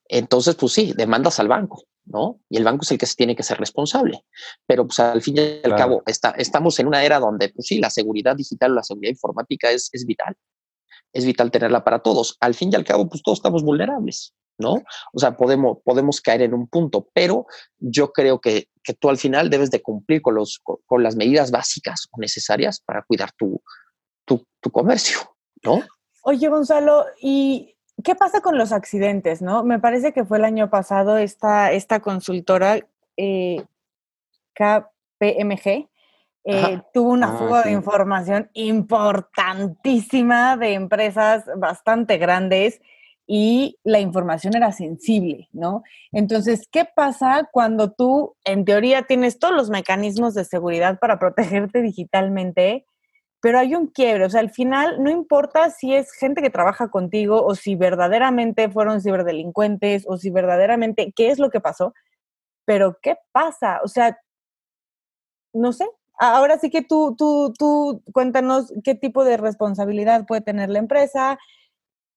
Entonces, pues sí, demandas al banco, ¿no? Y el banco es el que se tiene que ser responsable. Pero pues al fin y al cabo, está, estamos en una era donde, pues sí, la seguridad digital, la seguridad informática es, es vital es vital tenerla para todos. Al fin y al cabo, pues todos estamos vulnerables, ¿no? O sea, podemos, podemos caer en un punto, pero yo creo que, que tú al final debes de cumplir con, los, con, las medidas básicas o necesarias para cuidar tu, tu, comercio, ¿no? Oye, Gonzalo, ¿y qué pasa con los accidentes, no? Me parece que fue el año pasado esta, esta consultora eh, KPMG eh, tuvo una ah, fuga de información importantísima de empresas bastante grandes y la información era sensible, ¿no? Entonces, ¿qué pasa cuando tú, en teoría, tienes todos los mecanismos de seguridad para protegerte digitalmente, pero hay un quiebre. O sea, al final no importa si es gente que trabaja contigo o si verdaderamente fueron ciberdelincuentes o si verdaderamente qué es lo que pasó, pero ¿qué pasa? O sea, no sé. Ahora sí que tú, tú, tú cuéntanos qué tipo de responsabilidad puede tener la empresa,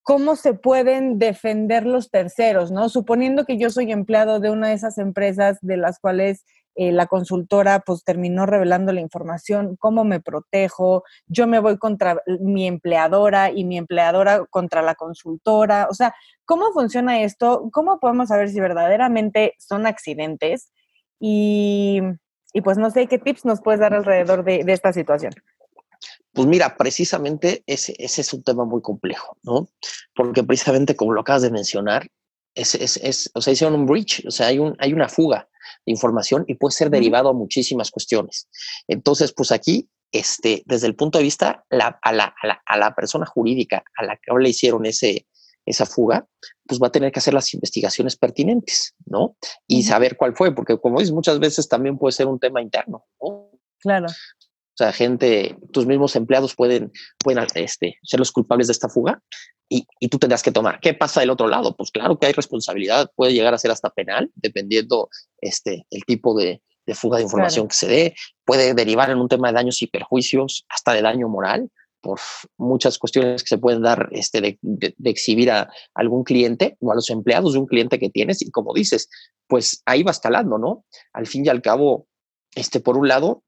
cómo se pueden defender los terceros, ¿no? Suponiendo que yo soy empleado de una de esas empresas de las cuales eh, la consultora pues terminó revelando la información, cómo me protejo, yo me voy contra mi empleadora y mi empleadora contra la consultora, o sea, ¿cómo funciona esto? ¿Cómo podemos saber si verdaderamente son accidentes? Y, pues no sé qué tips nos puedes dar alrededor de, esta situación. Pues mira, precisamente ese, ese, es un tema muy complejo, ¿no? Porque precisamente como lo acabas de mencionar, es, es, es, o sea, hicieron un breach, o sea, hay, un, hay una fuga de información y puede ser derivado a muchísimas cuestiones. Entonces, pues aquí, este, desde el punto de vista la, a, la, a, la, a, la, persona jurídica a la que le hicieron ese, esa fuga, pues va a tener que hacer las investigaciones pertinentes, ¿no? Y saber cuál fue, porque como dices, muchas veces también puede ser un tema interno, ¿no? Claro. O sea, gente, tus mismos empleados pueden, pueden este, ser los culpables de esta fuga y, y, tú tendrás que tomar. ¿Qué pasa del otro lado? Pues claro que hay responsabilidad, puede llegar a ser hasta penal, dependiendo este, el tipo de, de fuga de información que se dé. Puede derivar en un tema de daños y perjuicios, hasta de daño moral, por muchas cuestiones que se pueden dar este, de, de, de, exhibir a algún cliente o a los empleados de un cliente que tienes. Y como dices, pues ahí va escalando, ¿no? Al fin y al cabo, este, por un lado,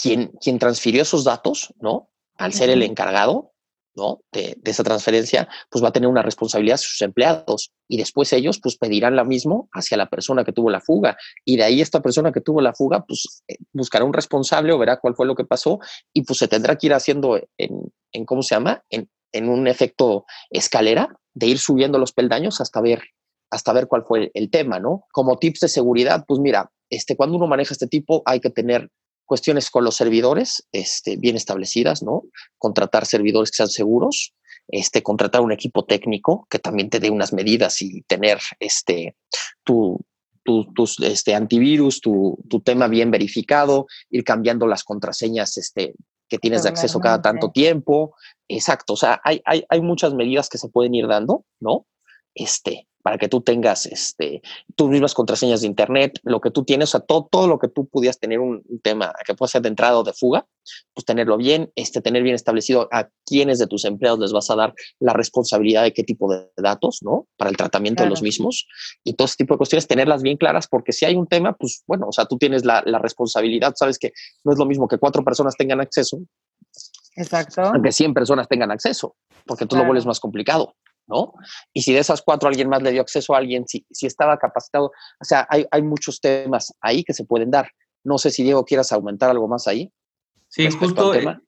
quien, quien transfirió esos datos, ¿no? Al ser el encargado, ¿no? De, esa transferencia, pues va a tener una responsabilidad sus empleados y después ellos pues pedirán la mismo hacia la persona que tuvo la fuga y de ahí esta persona que tuvo la fuga pues eh, buscará un responsable o verá cuál fue lo que pasó y pues se tendrá que ir haciendo en, en ¿cómo se llama? En, en un efecto escalera de ir subiendo los peldaños hasta ver hasta ver cuál fue el, el tema, ¿no? Como tips de seguridad, pues mira, este, cuando uno maneja este tipo hay que tener cuestiones con los servidores este, bien establecidas, ¿no? Contratar servidores que sean seguros, este, contratar un equipo técnico que también te dé unas medidas y tener este, tu, tu, tus este, antivirus, tu, tu, tema bien verificado, ir cambiando las contraseñas este, que tienes de acceso cada tanto tiempo. Exacto, o sea, hay, hay, hay muchas medidas que se pueden ir dando, ¿no? Este, para que tú tengas este, tus mismas contraseñas de Internet, lo que tú tienes, o sea, todo, todo lo que tú pudieras tener un, un, tema que pueda ser de entrada o de fuga, pues tenerlo bien, este, tener bien establecido a quiénes de tus empleados les vas a dar la responsabilidad de qué tipo de datos, ¿no? Para el tratamiento claro. de los mismos y todo ese tipo de cuestiones, tenerlas bien claras, porque si hay un tema, pues bueno, o sea, tú tienes la, la responsabilidad, sabes que no es lo mismo que cuatro personas tengan acceso. Exacto. Aunque 100 personas tengan acceso, porque tú claro. lo vuelves más complicado. ¿No? Y si de esas cuatro alguien más le dio acceso a alguien, si, si estaba capacitado, o sea, hay, hay, muchos temas ahí que se pueden dar. No sé si Diego quieras aumentar algo más ahí. Sí, justo eh,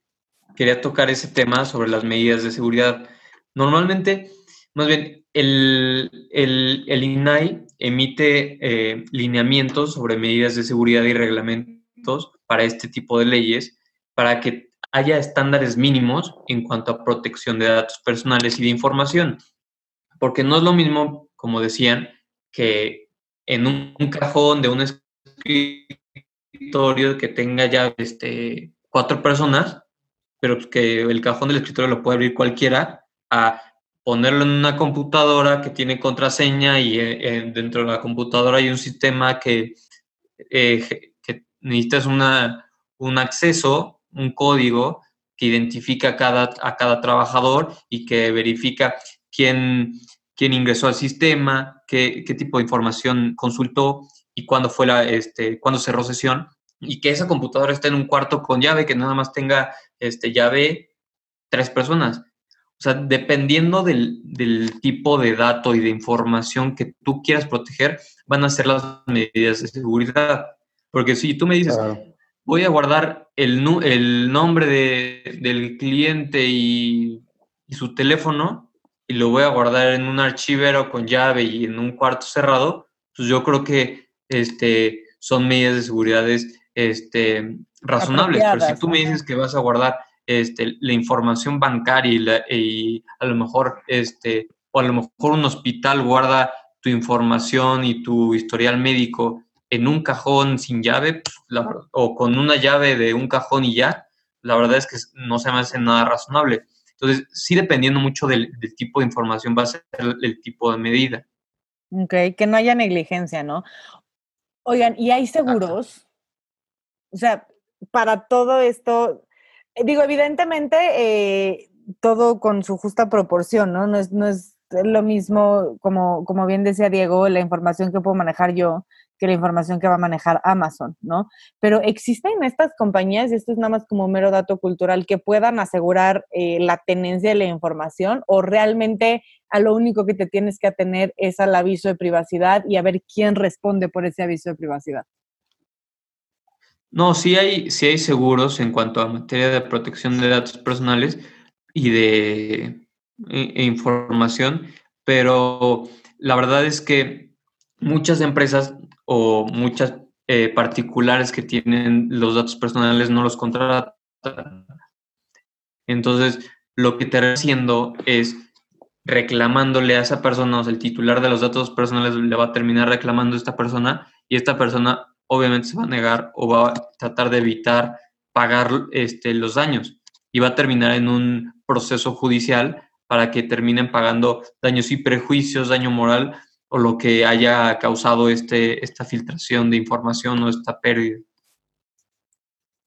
quería tocar ese tema sobre las medidas de seguridad. Normalmente, más bien, el, el, el INAI emite eh, lineamientos sobre medidas de seguridad y reglamentos para este tipo de leyes, para que haya estándares mínimos en cuanto a protección de datos personales y de información. Porque no es lo mismo, como decían, que en un, cajón de un escritorio que tenga ya este, cuatro personas, pero que el cajón del escritorio lo puede abrir cualquiera, a ponerlo en una computadora que tiene contraseña y eh, dentro de la computadora hay un sistema que, eh, que necesitas una, un acceso un código que identifica a cada, a cada trabajador y que verifica quién, quién ingresó al sistema, qué, qué, tipo de información consultó y cuándo, fue la, este, cuándo cerró sesión. Y que esa computadora esté en un cuarto con llave, que nada más tenga este, llave tres personas. O sea, dependiendo del, del, tipo de dato y de información que tú quieras proteger, van a ser las medidas de seguridad. Porque si tú me dices, voy a guardar el, el nombre de, del cliente y, y, su teléfono y lo voy a guardar en un archivero con llave y en un cuarto cerrado, pues yo creo que este, son medidas de seguridad este, razonables. Pero si tú me dices que vas a guardar este, la información bancaria y, la, y, a lo mejor este, o a lo mejor un hospital guarda tu información y tu historial médico en un cajón sin llave la, o con una llave de un cajón y ya, la verdad es que no se me hace nada razonable. Entonces, sí dependiendo mucho del, tipo de información va a ser el, tipo de medida. Ok, que no haya negligencia, ¿no? Oigan, ¿y hay seguros? O sea, para todo esto, digo, evidentemente, eh, todo con su justa proporción, ¿no? No es, no es lo mismo, como, como bien decía Diego, la información que puedo manejar yo que la información que va a manejar Amazon, ¿no? Pero existen estas compañías, y esto es nada más como mero dato cultural, que puedan asegurar eh, la tenencia de la información o realmente a lo único que te tienes que atener es al aviso de privacidad y a ver quién responde por ese aviso de privacidad. No, sí hay, sí hay seguros en cuanto a materia de protección de datos personales y de e, e información, pero la verdad es que muchas empresas o muchas eh, particulares que tienen los datos personales no los contratan. Entonces, lo que te haciendo es reclamándole a esa persona, o sea, el titular de los datos personales le va a terminar reclamando a esta persona y esta persona obviamente se va a negar o va a tratar de evitar pagar este, los daños y va a terminar en un proceso judicial para que terminen pagando daños y prejuicios, daño moral o lo que haya causado este, esta filtración de información o esta pérdida.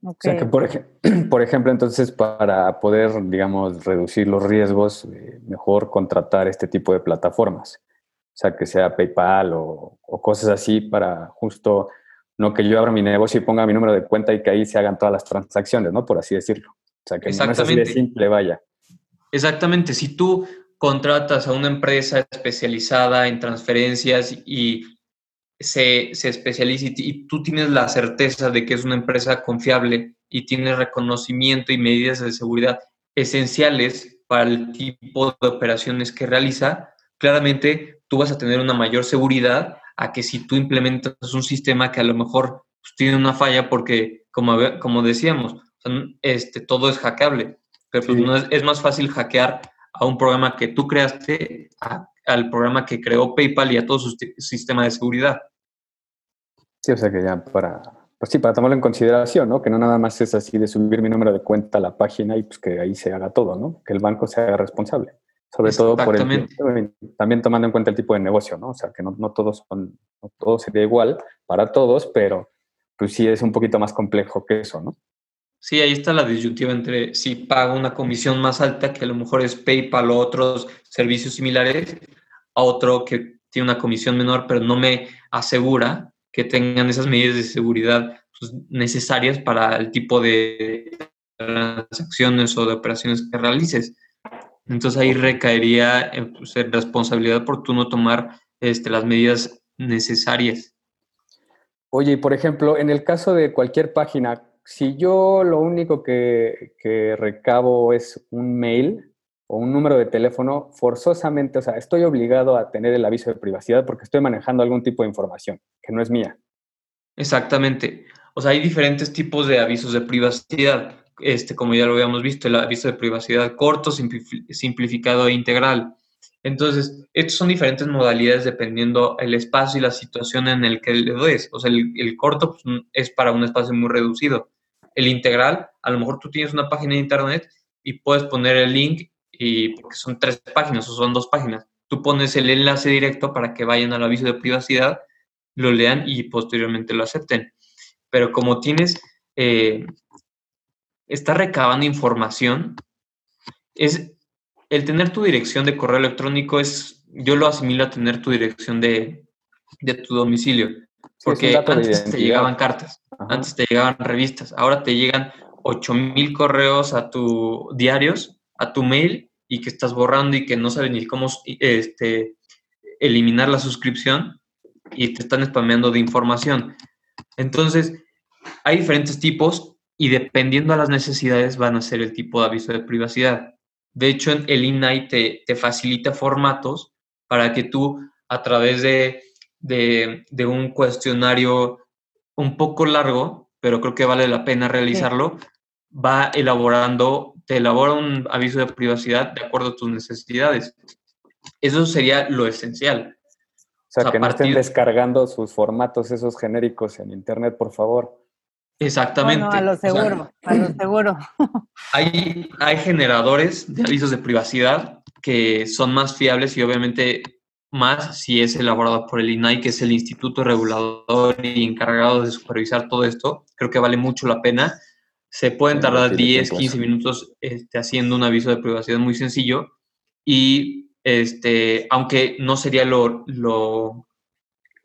O sea que, por, *clears throat* por, ejemplo, entonces, para poder, digamos, reducir los riesgos, eh, mejor contratar este tipo de plataformas. O sea, que sea PayPal o, cosas así para justo, no que yo abra mi negocio y ponga mi número de cuenta y que ahí se hagan todas las transacciones, ¿no? Por así decirlo. O sea, que no es así de simple, vaya. Exactamente. Si tú contratas a una empresa especializada en transferencias y se, se especializa y, tú tienes la certeza de que es una empresa confiable y tiene reconocimiento y medidas de seguridad esenciales para el tipo de operaciones que realiza, claramente tú vas a tener una mayor seguridad a que si tú implementas un sistema que a lo mejor pues, tiene una falla porque, como, como decíamos, este, todo es hackeable, pero pues, no es, es más fácil hackear a un programa que tú creaste, al programa que creó PayPal y a todo su sistema de seguridad. Sí, o sea que ya para, pues sí, para tomarlo en consideración, ¿no? Que no nada más es así de subir mi número de cuenta a la página y pues que ahí se haga todo, ¿no? Que el banco se haga responsable. Sobre todo por el, también tomando en cuenta el tipo de negocio, ¿no? O sea, que no, no todos son, no todo sería igual para todos, pero pues sí es un poquito más complejo que eso, ¿no? Sí, ahí está la disyuntiva entre si pago una comisión más alta, que a lo mejor es PayPal o otros servicios similares, a otro que tiene una comisión menor, pero no me asegura que tengan esas medidas de seguridad pues, necesarias para el tipo de transacciones o de operaciones que realices. Entonces ahí recaería pues, en responsabilidad por tú no tomar este, las medidas necesarias. Oye, y por ejemplo, en el caso de cualquier página, si yo lo único que, recabo es un mail o un número de teléfono, forzosamente, o sea, estoy obligado a tener el aviso de privacidad porque estoy manejando algún tipo de información que no es mía. Exactamente. O sea, hay diferentes tipos de avisos de privacidad. Este, como ya lo habíamos visto, el aviso de privacidad corto, simplificado e integral. Entonces, estos son diferentes modalidades dependiendo el espacio y la situación en el que le des. O sea, el, corto pues, es para un espacio muy reducido el integral, a lo mejor tú tienes una página de internet y puedes poner el link y porque son tres páginas o son dos páginas. Tú pones el enlace directo para que vayan al aviso de privacidad, lo lean y posteriormente lo acepten. Pero como tienes, eh, está recabando información, es el tener tu dirección de correo electrónico es, yo lo asimilo a tener tu dirección de, de tu domicilio. Porque antes te llegaban cartas, antes te llegaban revistas, ahora te llegan 8000 correos a tu diarios, a tu mail y que estás borrando y que no sabes ni cómo este, eliminar la suscripción y te están spameando de información. Entonces, hay diferentes tipos y dependiendo a las necesidades van a ser el tipo de aviso de privacidad. De hecho, el INAI te, te facilita formatos para que tú a través de de, un cuestionario un poco largo, pero creo que vale la pena realizarlo, va elaborando, te elabora un aviso de privacidad de acuerdo a tus necesidades. Eso sería lo esencial. O sea, que no estén descargando sus formatos, esos genéricos en Internet, por favor. Exactamente. a lo seguro, a lo seguro. *laughs* Hay, hay generadores de avisos de privacidad que son más fiables y obviamente más si es elaborado por el INAI, que es el Instituto Regulador y encargado de supervisar todo esto. Creo que vale mucho la pena. Se pueden tardar 10, 15 minutos este, haciendo un aviso de privacidad muy sencillo y este, aunque no sería lo, lo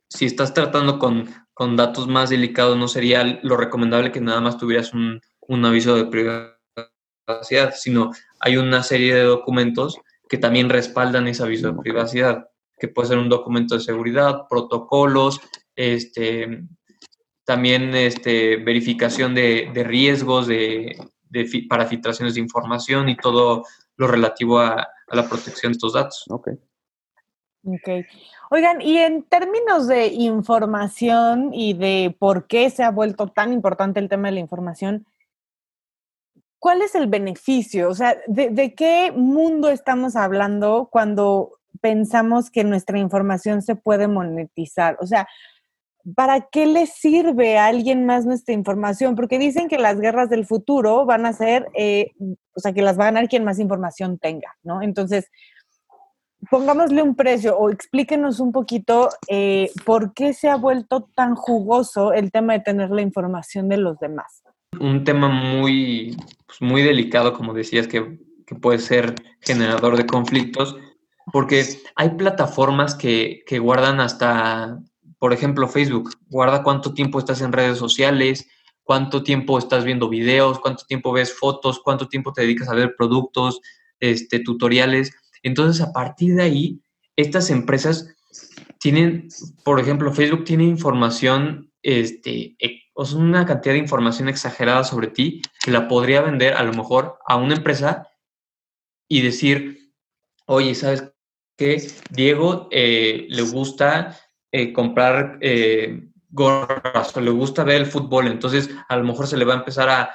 si estás tratando con, con, datos más delicados, no sería lo recomendable que nada más tuvieras un, un aviso de privacidad, sino hay una serie de documentos que también respaldan ese aviso de privacidad que puede ser un documento de seguridad, protocolos, este, también este, verificación de, riesgos de, para filtraciones de información y todo lo relativo a, la protección de estos datos. Ok. Ok. Oigan, y en términos de información y de por qué se ha vuelto tan importante el tema de la información, ¿cuál es el beneficio? O sea, de qué mundo estamos hablando cuando pensamos que nuestra información se puede monetizar? O sea, ¿para qué le sirve a alguien más nuestra información? Porque dicen que las guerras del futuro van a ser, eh, o sea, que las va a ganar quien más información tenga, ¿no? Entonces, pongámosle un precio o explíquenos un poquito eh, por qué se ha vuelto tan jugoso el tema de tener la información de los demás. Un tema muy, pues, muy delicado, como decías, que, que puede ser generador de conflictos porque hay plataformas que, guardan hasta, por ejemplo, Facebook, guarda cuánto tiempo estás en redes sociales, cuánto tiempo estás viendo videos, cuánto tiempo ves fotos, cuánto tiempo te dedicas a ver productos, este, tutoriales. Entonces, a partir de ahí, estas empresas tienen, por ejemplo, Facebook tiene información, este, e, o sea, una cantidad de información exagerada sobre ti que la podría vender a lo mejor a una empresa y decir, oye, ¿sabes qué? Diego eh, le gusta eh, comprar eh, gorras le gusta ver el fútbol, entonces a lo mejor se le va a empezar a,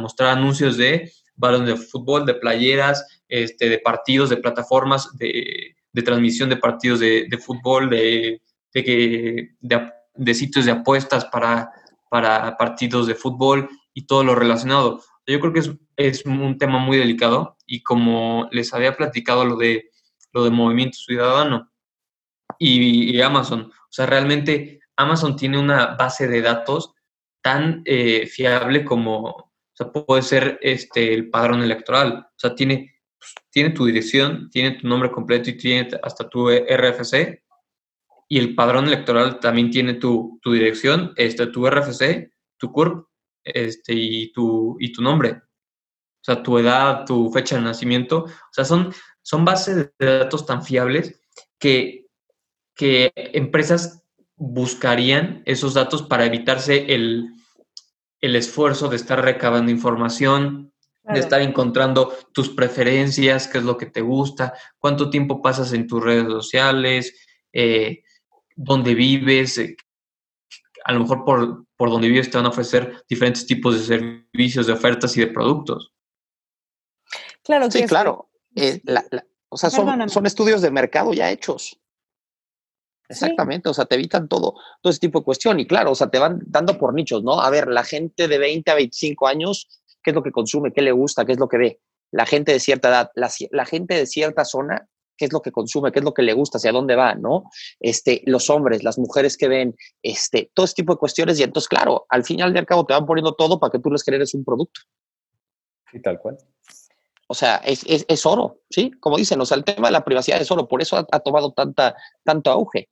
mostrar anuncios de balones de fútbol, de playeras, este, de partidos, de plataformas, de, transmisión de partidos de, fútbol, de, de, sitios de apuestas para, partidos de fútbol y todo lo relacionado. Yo creo que es un tema muy delicado y como les había platicado lo de, lo de Movimiento Ciudadano y, Amazon, o sea, realmente Amazon tiene una base de datos tan eh, fiable como, o sea, puede ser este, el padrón electoral, o sea, tiene, pues, tiene tu dirección, tiene tu nombre completo y tiene hasta tu RFC, y el padrón electoral también tiene tu, tu dirección, este, tu RFC, tu CURP este, y, tu, y tu nombre. O sea, tu edad, tu fecha de nacimiento. O sea, son, son bases de datos tan fiables que, que empresas buscarían esos datos para evitarse el, esfuerzo de estar recabando información, de estar encontrando tus preferencias, qué es lo que te gusta, cuánto tiempo pasas en tus redes sociales, eh, dónde vives, eh, a lo mejor por, por donde vives te van a ofrecer diferentes tipos de servicios, de ofertas y de productos. Claro, sí, claro. Eh, o sea, son, son, estudios de mercado ya hechos. Exactamente, o sea, te evitan todo, todo ese tipo de cuestión. Y claro, o sea, te van dando por nichos, ¿no? A ver, la gente de 20 a 25 años, ¿qué es lo que consume? ¿Qué le gusta? ¿Qué es lo que ve? La gente de cierta edad, la, la gente de cierta zona, qué es lo que consume, qué es lo que le gusta, hacia dónde va, ¿no? Este, los hombres, las mujeres que ven, este, todo ese tipo de cuestiones. Y entonces, claro, al final y al cabo te van poniendo todo para que tú les crees un producto. Sí, tal cual. O sea, es, es, es, oro, ¿sí? Como dicen, o sea, el tema de la privacidad es oro, por eso ha, tomado tanta, tanto auge,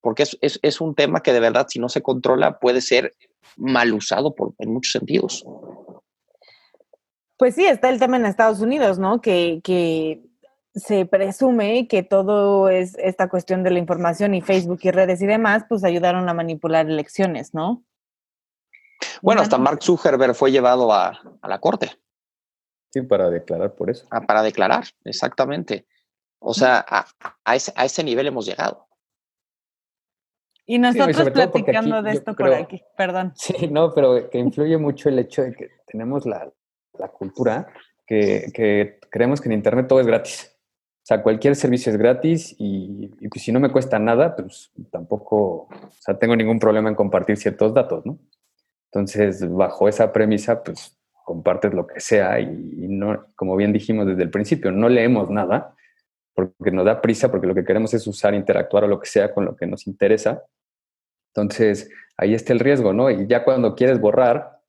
porque es, es, un tema que de verdad, si no se controla, puede ser mal usado por, en muchos sentidos. Pues sí, está el tema en Estados Unidos, ¿no? Que, que se presume que todo es esta cuestión de la información y Facebook y redes y demás, pues ayudaron a manipular elecciones, ¿no? Bueno, hasta Mark Zuckerberg fue llevado a, la corte. Sí, para declarar por eso. Ah, para declarar, exactamente. O sea, a, ese, nivel hemos llegado. Y nosotros platicando de esto por aquí, perdón. *laughs* Sí, no, pero que influye mucho el hecho de que tenemos la, cultura que, que, creemos que en Internet todo es gratis. O sea, cualquier servicio es gratis y, si no me cuesta nada, pues tampoco, o sea, tengo ningún problema en compartir ciertos datos, ¿no? Entonces, bajo esa premisa, pues compartes lo que sea y, no, como bien dijimos desde el principio, no leemos nada porque nos da prisa, porque lo que queremos es usar, interactuar o lo que sea con lo que nos interesa. Entonces, ahí está el riesgo, ¿no? Y ya cuando quieres borrar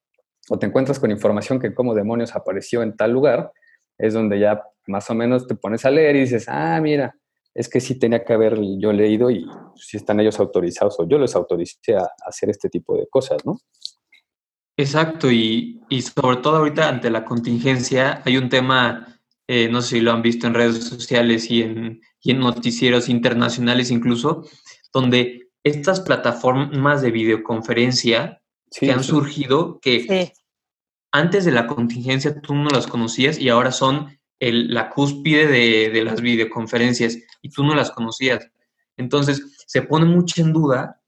o te encuentras con información que como demonios apareció en tal lugar, es donde ya más o menos te pones a leer y dices, ah, mira, es que sí tenía que haber yo leído y si están ellos autorizados o yo les autoricé a hacer este tipo de cosas, ¿no? Exacto, y, sobre todo ahorita ante la contingencia hay un tema, eh, no sé si lo han visto en redes sociales y en, en noticieros internacionales incluso, donde estas plataformas de videoconferencia que han surgido, que antes de la contingencia tú no las conocías y ahora son la cúspide de, de, las videoconferencias y tú no las conocías. Entonces, se pone mucho en duda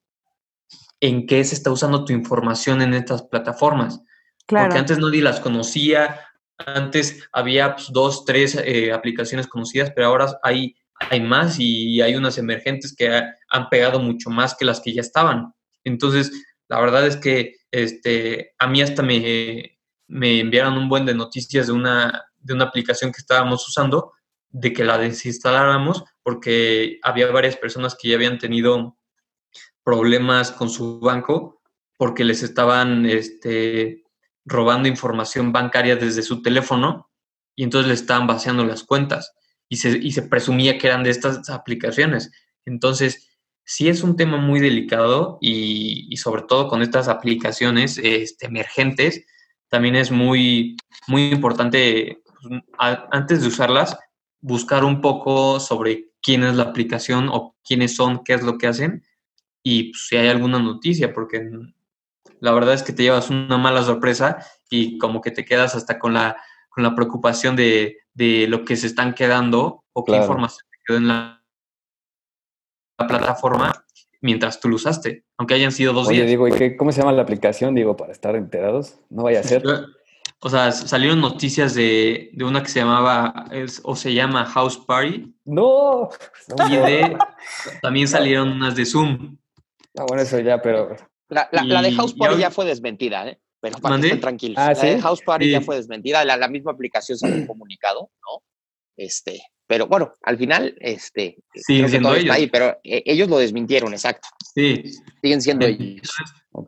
en qué se está usando tu información en estas plataformas. Porque antes nadie las conocía, antes había pues, dos, tres eh, aplicaciones conocidas, pero ahora hay, hay más y hay unas emergentes que han pegado mucho más que las que ya estaban. Entonces, la verdad es que este, a mí hasta me, me enviaron un buen de noticias de una, de una aplicación que estábamos usando, de que la desinstaláramos, porque había varias personas que ya habían tenido problemas con su banco porque les estaban este, robando información bancaria desde su teléfono y entonces le estaban vaciando las cuentas y se, y se presumía que eran de estas aplicaciones. Entonces, sí es un tema muy delicado y, sobre todo con estas aplicaciones este, emergentes, también es muy, muy importante, pues, antes de usarlas, buscar un poco sobre quién es la aplicación o quiénes son, qué es lo que hacen y pues, si hay alguna noticia, porque la verdad es que te llevas una mala sorpresa y como que te quedas hasta con la, con la preocupación de, de lo que se están quedando o qué información quedó en la, plataforma mientras tú lo usaste, aunque hayan sido dos Oye, días. digo, ¿y qué, cómo se llama la aplicación? Digo, para estar enterados, no vaya a ser. O sea, salieron noticias de, de una que se llamaba, es, o se llama House Party. No. no y de, *laughs* también salieron unas de Zoom. Ah, bueno, eso ya, pero. La, la, de House Party ya fue desmentida, ¿eh? Pero para que estén tranquilos. Ah, la de House Party ya fue desmentida. La, la misma aplicación se ha *clears throat* comunicado, ¿no? Este, pero bueno, al final, este. Siguen siendo ellos. ahí, pero eh, ellos lo desmintieron, exacto. Sí. Siguen siendo ellos.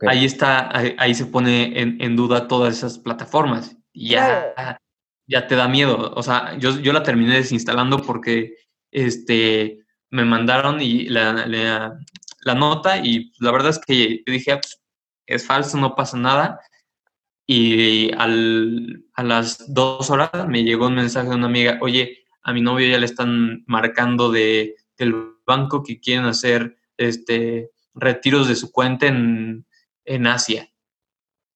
Ahí está, ahí, se pone en, en, duda todas esas plataformas. Ya, ya te da miedo. O sea, yo, yo la terminé desinstalando porque este, me mandaron y la, la, la nota y la verdad es que dije, ah, pues, es falso, no pasa nada. Y al, a las dos horas me llegó un mensaje de una amiga, oye, a mi novio ya le están marcando de, del banco que quieren hacer este, retiros de su cuenta en, en Asia.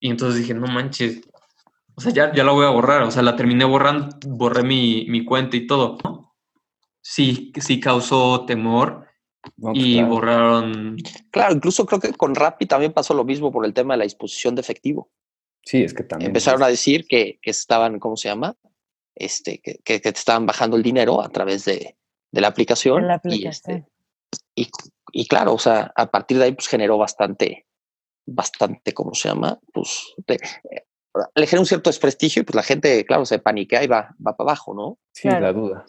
Y entonces dije, no manches, o sea, ya, ya la voy a borrar, o sea, la terminé borrando, borré mi, mi cuenta y todo. Sí, sí causó temor y borraron. Claro, incluso creo que con Rappi también pasó lo mismo por el tema de la disposición de efectivo. Sí, es que también. Empezaron a decir que, estaban, ¿cómo se llama? Este, que, que, te estaban bajando el dinero a través de, la aplicación. Y, este, y, claro, o sea, a partir de ahí pues generó bastante, bastante, ¿cómo se llama? Pues le genera un cierto desprestigio y pues la gente, claro, se paniquea y va, va para abajo, ¿no? Sí, la duda.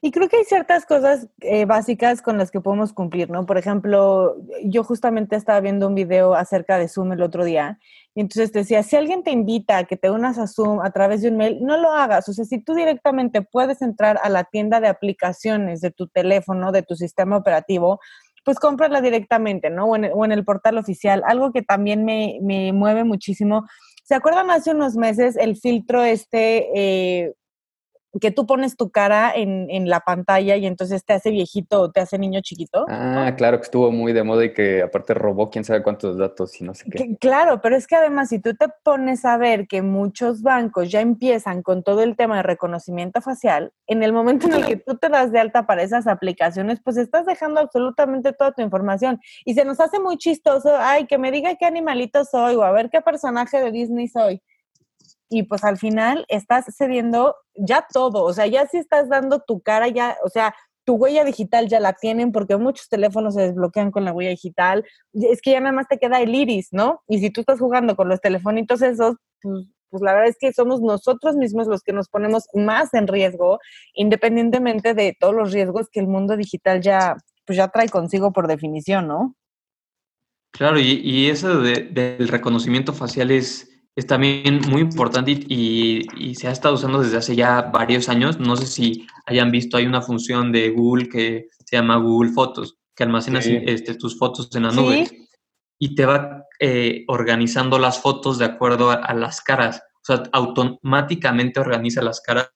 Y creo que hay ciertas cosas eh, básicas con las que podemos cumplir, ¿no? Por ejemplo, yo justamente estaba viendo un video acerca de Zoom el otro día y entonces decía, si alguien te invita a que te unas a Zoom a través de un mail, no lo hagas. O sea, si tú directamente puedes entrar a la tienda de aplicaciones de tu teléfono, de tu sistema operativo, pues cómprala directamente, ¿no? O en, el, o en el portal oficial. Algo que también me, me, mueve muchísimo. ¿Se acuerdan hace unos meses el filtro este eh, que tú pones tu cara en, en, la pantalla y entonces te hace viejito o te hace niño chiquito. Ah, claro, que estuvo muy de moda y que aparte robó quién sabe cuántos datos y no sé qué. Claro, pero es que además si tú te pones a ver que muchos bancos ya empiezan con todo el tema de reconocimiento facial, en el momento en el que tú te das de alta para esas aplicaciones, pues estás dejando absolutamente toda tu información. Y se nos hace muy chistoso, ay, que me diga qué animalito soy o a ver qué personaje de Disney soy y pues al final estás cediendo ya todo, o sea, ya si estás dando tu cara, ya, o sea, tu huella digital ya la tienen porque muchos teléfonos se desbloquean con la huella digital. Es que ya nada más te queda el iris, ¿no? Y si tú estás jugando con los telefonitos esos, pues, pues la verdad es que somos nosotros mismos los que nos ponemos más en riesgo, independientemente de todos los riesgos que el mundo digital ya, pues ya trae consigo por definición, ¿no? Claro, y, eso del reconocimiento facial es, es también muy importante y, se ha estado usando desde hace ya varios años. No sé si hayan visto, hay una función de Google que se llama Google Fotos, que almacena este, tus fotos en la nube y te va eh, organizando las fotos de acuerdo a, las caras. O sea, automáticamente organiza las caras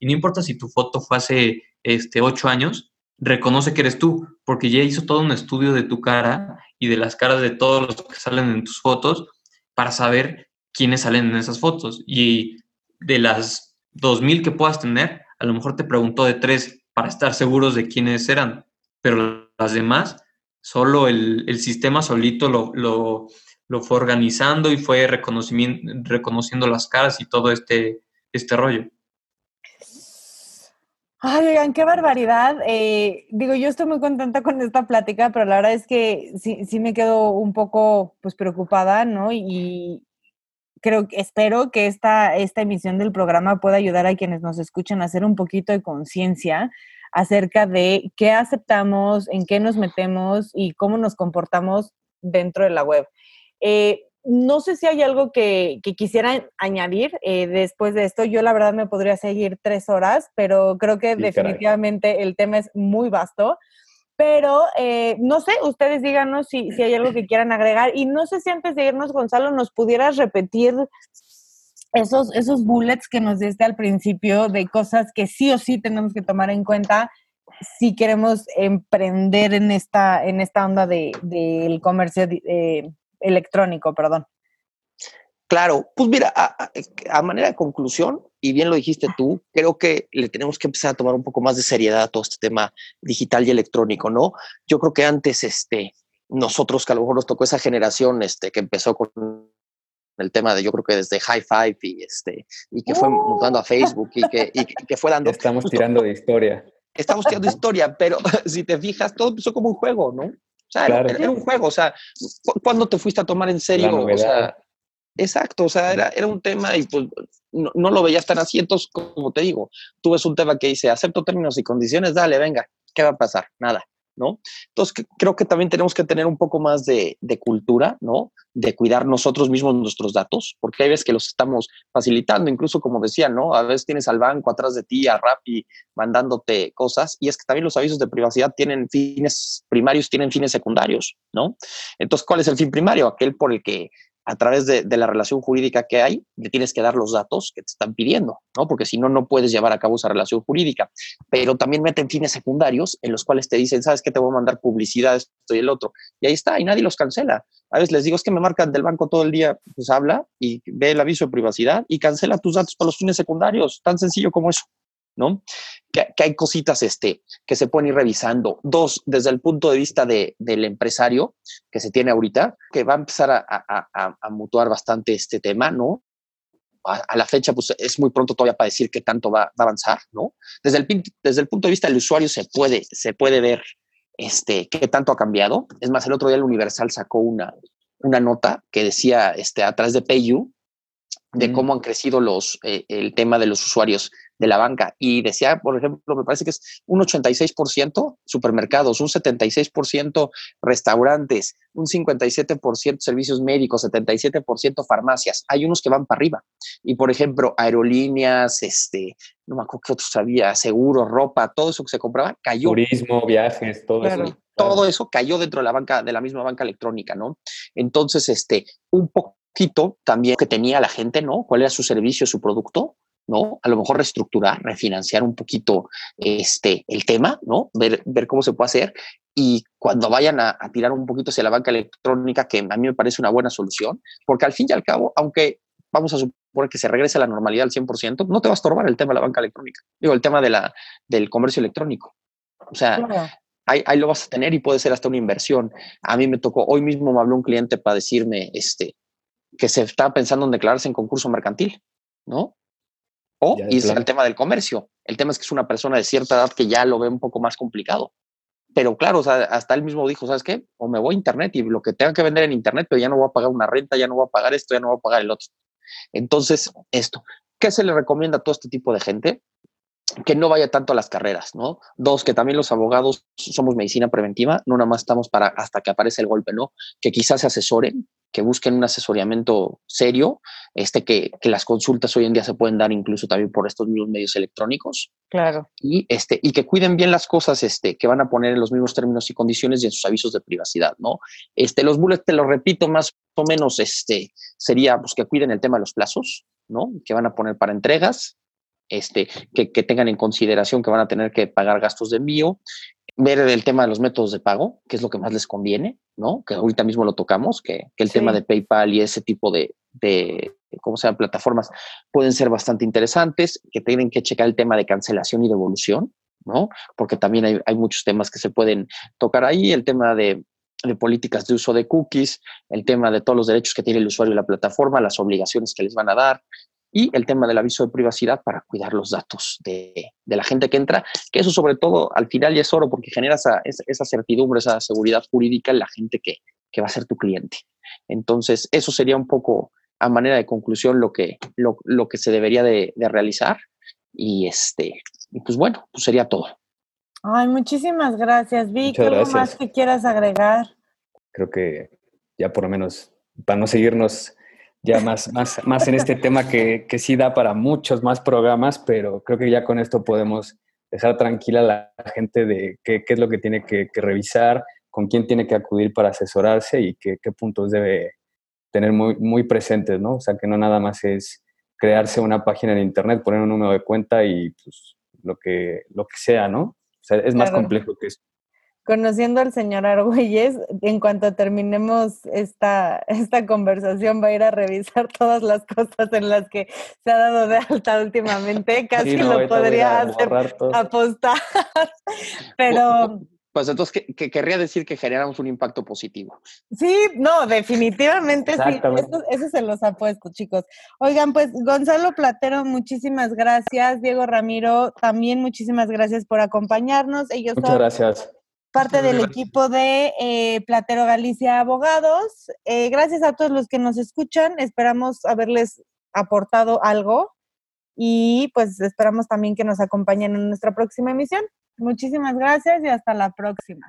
y no importa si tu foto fue hace este, ocho años, reconoce que eres tú, porque ya hizo todo un estudio de tu cara y de las caras de todos los que salen en tus fotos para saber quiénes salen en esas fotos. Y de las 2.000 que puedas tener, a lo mejor te preguntó de tres para estar seguros de quiénes eran, pero las demás, solo el, sistema solito lo, lo, fue organizando y fue reconociendo las caras y todo este, este rollo. Ay, oigan, qué barbaridad. Eh, digo, yo estoy muy contenta con esta plática, pero la verdad es que sí, sí me quedo un poco pues preocupada, ¿no? Y creo espero que esta, esta emisión del programa pueda ayudar a quienes nos escuchan a hacer un poquito de conciencia acerca de qué aceptamos, en qué nos metemos y cómo nos comportamos dentro de la web. Eh, no sé si hay algo que, que quisieran añadir eh, después de esto. Yo la verdad me podría seguir tres horas, pero creo que definitivamente el tema es muy vasto. Pero eh, no sé, ustedes díganos si, si hay algo que quieran agregar. Y no sé si antes de irnos, Gonzalo, nos pudieras repetir esos, esos bullets que nos diste al principio de cosas que sí o sí tenemos que tomar en cuenta si queremos emprender en esta, en esta onda del de, comercio eh, electrónico, perdón. Claro, pues mira, a, manera de conclusión, y bien lo dijiste tú, creo que le tenemos que empezar a tomar un poco más de seriedad a todo este tema digital y electrónico, ¿no? Yo creo que antes, este, nosotros que a lo mejor nos tocó esa generación, este, que empezó con el tema de yo creo que desde High Five y este y que fue montando a Facebook y que, y que fue dando estamos tirando de historia estamos tirando de historia pero *laughs* si te fijas todo empezó como un juego no era, un juego, o sea, ¿cuándo te fuiste a tomar en serio? O sea, exacto, o sea, era, era un tema y pues no, no, lo veías tan así. Entonces, como te digo, tú ves un tema que dice, acepto términos y condiciones, dale, venga, ¿qué va a pasar? Nada. ¿No? Entonces, creo que también tenemos que tener un poco más de, cultura, ¿no? De cuidar nosotros mismos nuestros datos, porque hay veces que los estamos facilitando, incluso como decía, ¿no? A veces tienes al banco atrás de ti, a Rappi, mandándote cosas, y es que también los avisos de privacidad tienen fines primarios, tienen fines secundarios, ¿no? Entonces, ¿cuál es el fin primario? Aquel por el que a través de, la relación jurídica que hay, le tienes que dar los datos que te están pidiendo, ¿no? Porque si no, no puedes llevar a cabo esa relación jurídica. Pero también meten fines secundarios en los cuales te dicen, ¿sabes qué? Te voy a mandar publicidad, esto y el otro. Y ahí está, y nadie los cancela. A veces les digo, es que me marcan del banco todo el día, pues habla y ve el aviso de privacidad y cancela tus datos para los fines secundarios. Tan sencillo como eso. ¿No? Que, hay cositas este, que se pueden ir revisando. Dos, desde el punto de vista de, del empresario que se tiene ahorita, que va a empezar a, a, a, mutuar bastante este tema, ¿no? A, la fecha, pues es muy pronto todavía para decir qué tanto va, a avanzar, ¿no? Desde el, desde el punto de vista del usuario se puede, se puede ver este, qué tanto ha cambiado. Es más, el otro día el Universal sacó una, una nota que decía este, a través de PayU de cómo han crecido los, eh, el tema de los usuarios de la banca. Y decía, por ejemplo, me parece que es un 86% supermercados, un 76% restaurantes, un 57% servicios médicos, 77% farmacias. Hay unos que van para arriba. Y, por ejemplo, aerolíneas, este, no me acuerdo qué otros había, seguros, ropa, todo eso que se compraba cayó. Turismo, viajes, todo eso. Todo eso cayó dentro de la banca, de la misma banca electrónica, ¿no? Entonces, este, un poquito también que tenía la gente, ¿no? ¿Cuál era su servicio, su producto? ¿no? A lo mejor reestructurar, refinanciar un poquito este, el tema, ¿no? Ver, ver cómo se puede hacer y cuando vayan a, tirar un poquito hacia la banca electrónica, que a mí me parece una buena solución, porque al fin y al cabo, aunque vamos a suponer que se regrese a la normalidad al 100%, no te va a estorbar el tema de la banca electrónica, digo, el tema de la, del comercio electrónico. O sea, ahí, ahí, lo vas a tener y puede ser hasta una inversión. A mí me tocó, hoy mismo me habló un cliente para decirme este, que se estaba pensando en declararse en concurso mercantil, ¿no? O irse al tema del comercio. El tema es que es una persona de cierta edad que ya lo ve un poco más complicado. Pero claro, hasta él mismo dijo, ¿sabes qué? O me voy a internet y lo que tenga que vender en internet, pero ya no voy a pagar una renta, ya no voy a pagar esto, ya no voy a pagar el otro. Entonces, esto, ¿qué se le recomienda a todo este tipo de gente? que no vaya tanto a las carreras, ¿no? Dos, que también los abogados somos medicina preventiva, no nada más estamos para hasta que aparece el golpe, ¿no? Que quizás se asesoren, que busquen un asesoramiento serio, este, que, que, las consultas hoy en día se pueden dar incluso también por estos mismos medios electrónicos. Claro. Y, este, y que cuiden bien las cosas este, que van a poner en los mismos términos y condiciones y en sus avisos de privacidad, ¿no? Este, los bullets, te lo repito más o menos, este, sería pues, que cuiden el tema de los plazos, ¿no? Que van a poner para entregas, este, que, tengan en consideración que van a tener que pagar gastos de envío, ver el tema de los métodos de pago, que es lo que más les conviene, ¿no? Que ahorita mismo lo tocamos, que, el tema de PayPal y ese tipo de, de ¿cómo se llama? Plataformas pueden ser bastante interesantes, que tienen que checar el tema de cancelación y devolución, ¿no? Porque también hay, hay muchos temas que se pueden tocar ahí, el tema de, de políticas de uso de cookies, el tema de todos los derechos que tiene el usuario y la plataforma, las obligaciones que les van a dar, y el tema del aviso de privacidad para cuidar los datos de, la gente que entra, que eso sobre todo al final ya es oro porque genera esa, esa certidumbre, esa seguridad jurídica en la gente que, va a ser tu cliente. Entonces, eso sería un poco a manera de conclusión lo que, lo, que se debería de, realizar. Y este, y pues bueno, pues sería todo. Ay, muchísimas gracias, Vic. ¿Algo más que quieras agregar? Creo que ya por lo menos, para no seguirnos ya más, más, más en este tema que, que sí da para muchos más programas, pero creo que ya con esto podemos dejar tranquila a la gente de qué, qué es lo que tiene que, revisar, con quién tiene que acudir para asesorarse y qué, qué puntos debe tener muy, muy presentes, ¿no? O sea, que no nada más es crearse una página en internet, poner un número de cuenta y pues lo que, lo que sea, ¿no? O sea, es más complejo que eso conociendo al señor Argüelles, en cuanto terminemos esta, esta conversación, va a ir a revisar todas las cosas en las que se ha dado de alta últimamente. *laughs* Casi lo podría hacer apostar. *laughs* Pero. Pues entonces, que, querría decir que generamos un impacto positivo. Sí, no, definitivamente sí. Eso, eso, se los apuesto, chicos. Oigan, pues Gonzalo Platero, muchísimas gracias. Diego Ramiro, también muchísimas gracias por acompañarnos. Ellos Muchas gracias parte del equipo de eh, Platero Galicia Abogados. Eh, gracias a todos los que nos escuchan. Esperamos haberles aportado algo y pues esperamos también que nos acompañen en nuestra próxima emisión. Muchísimas gracias y hasta la próxima.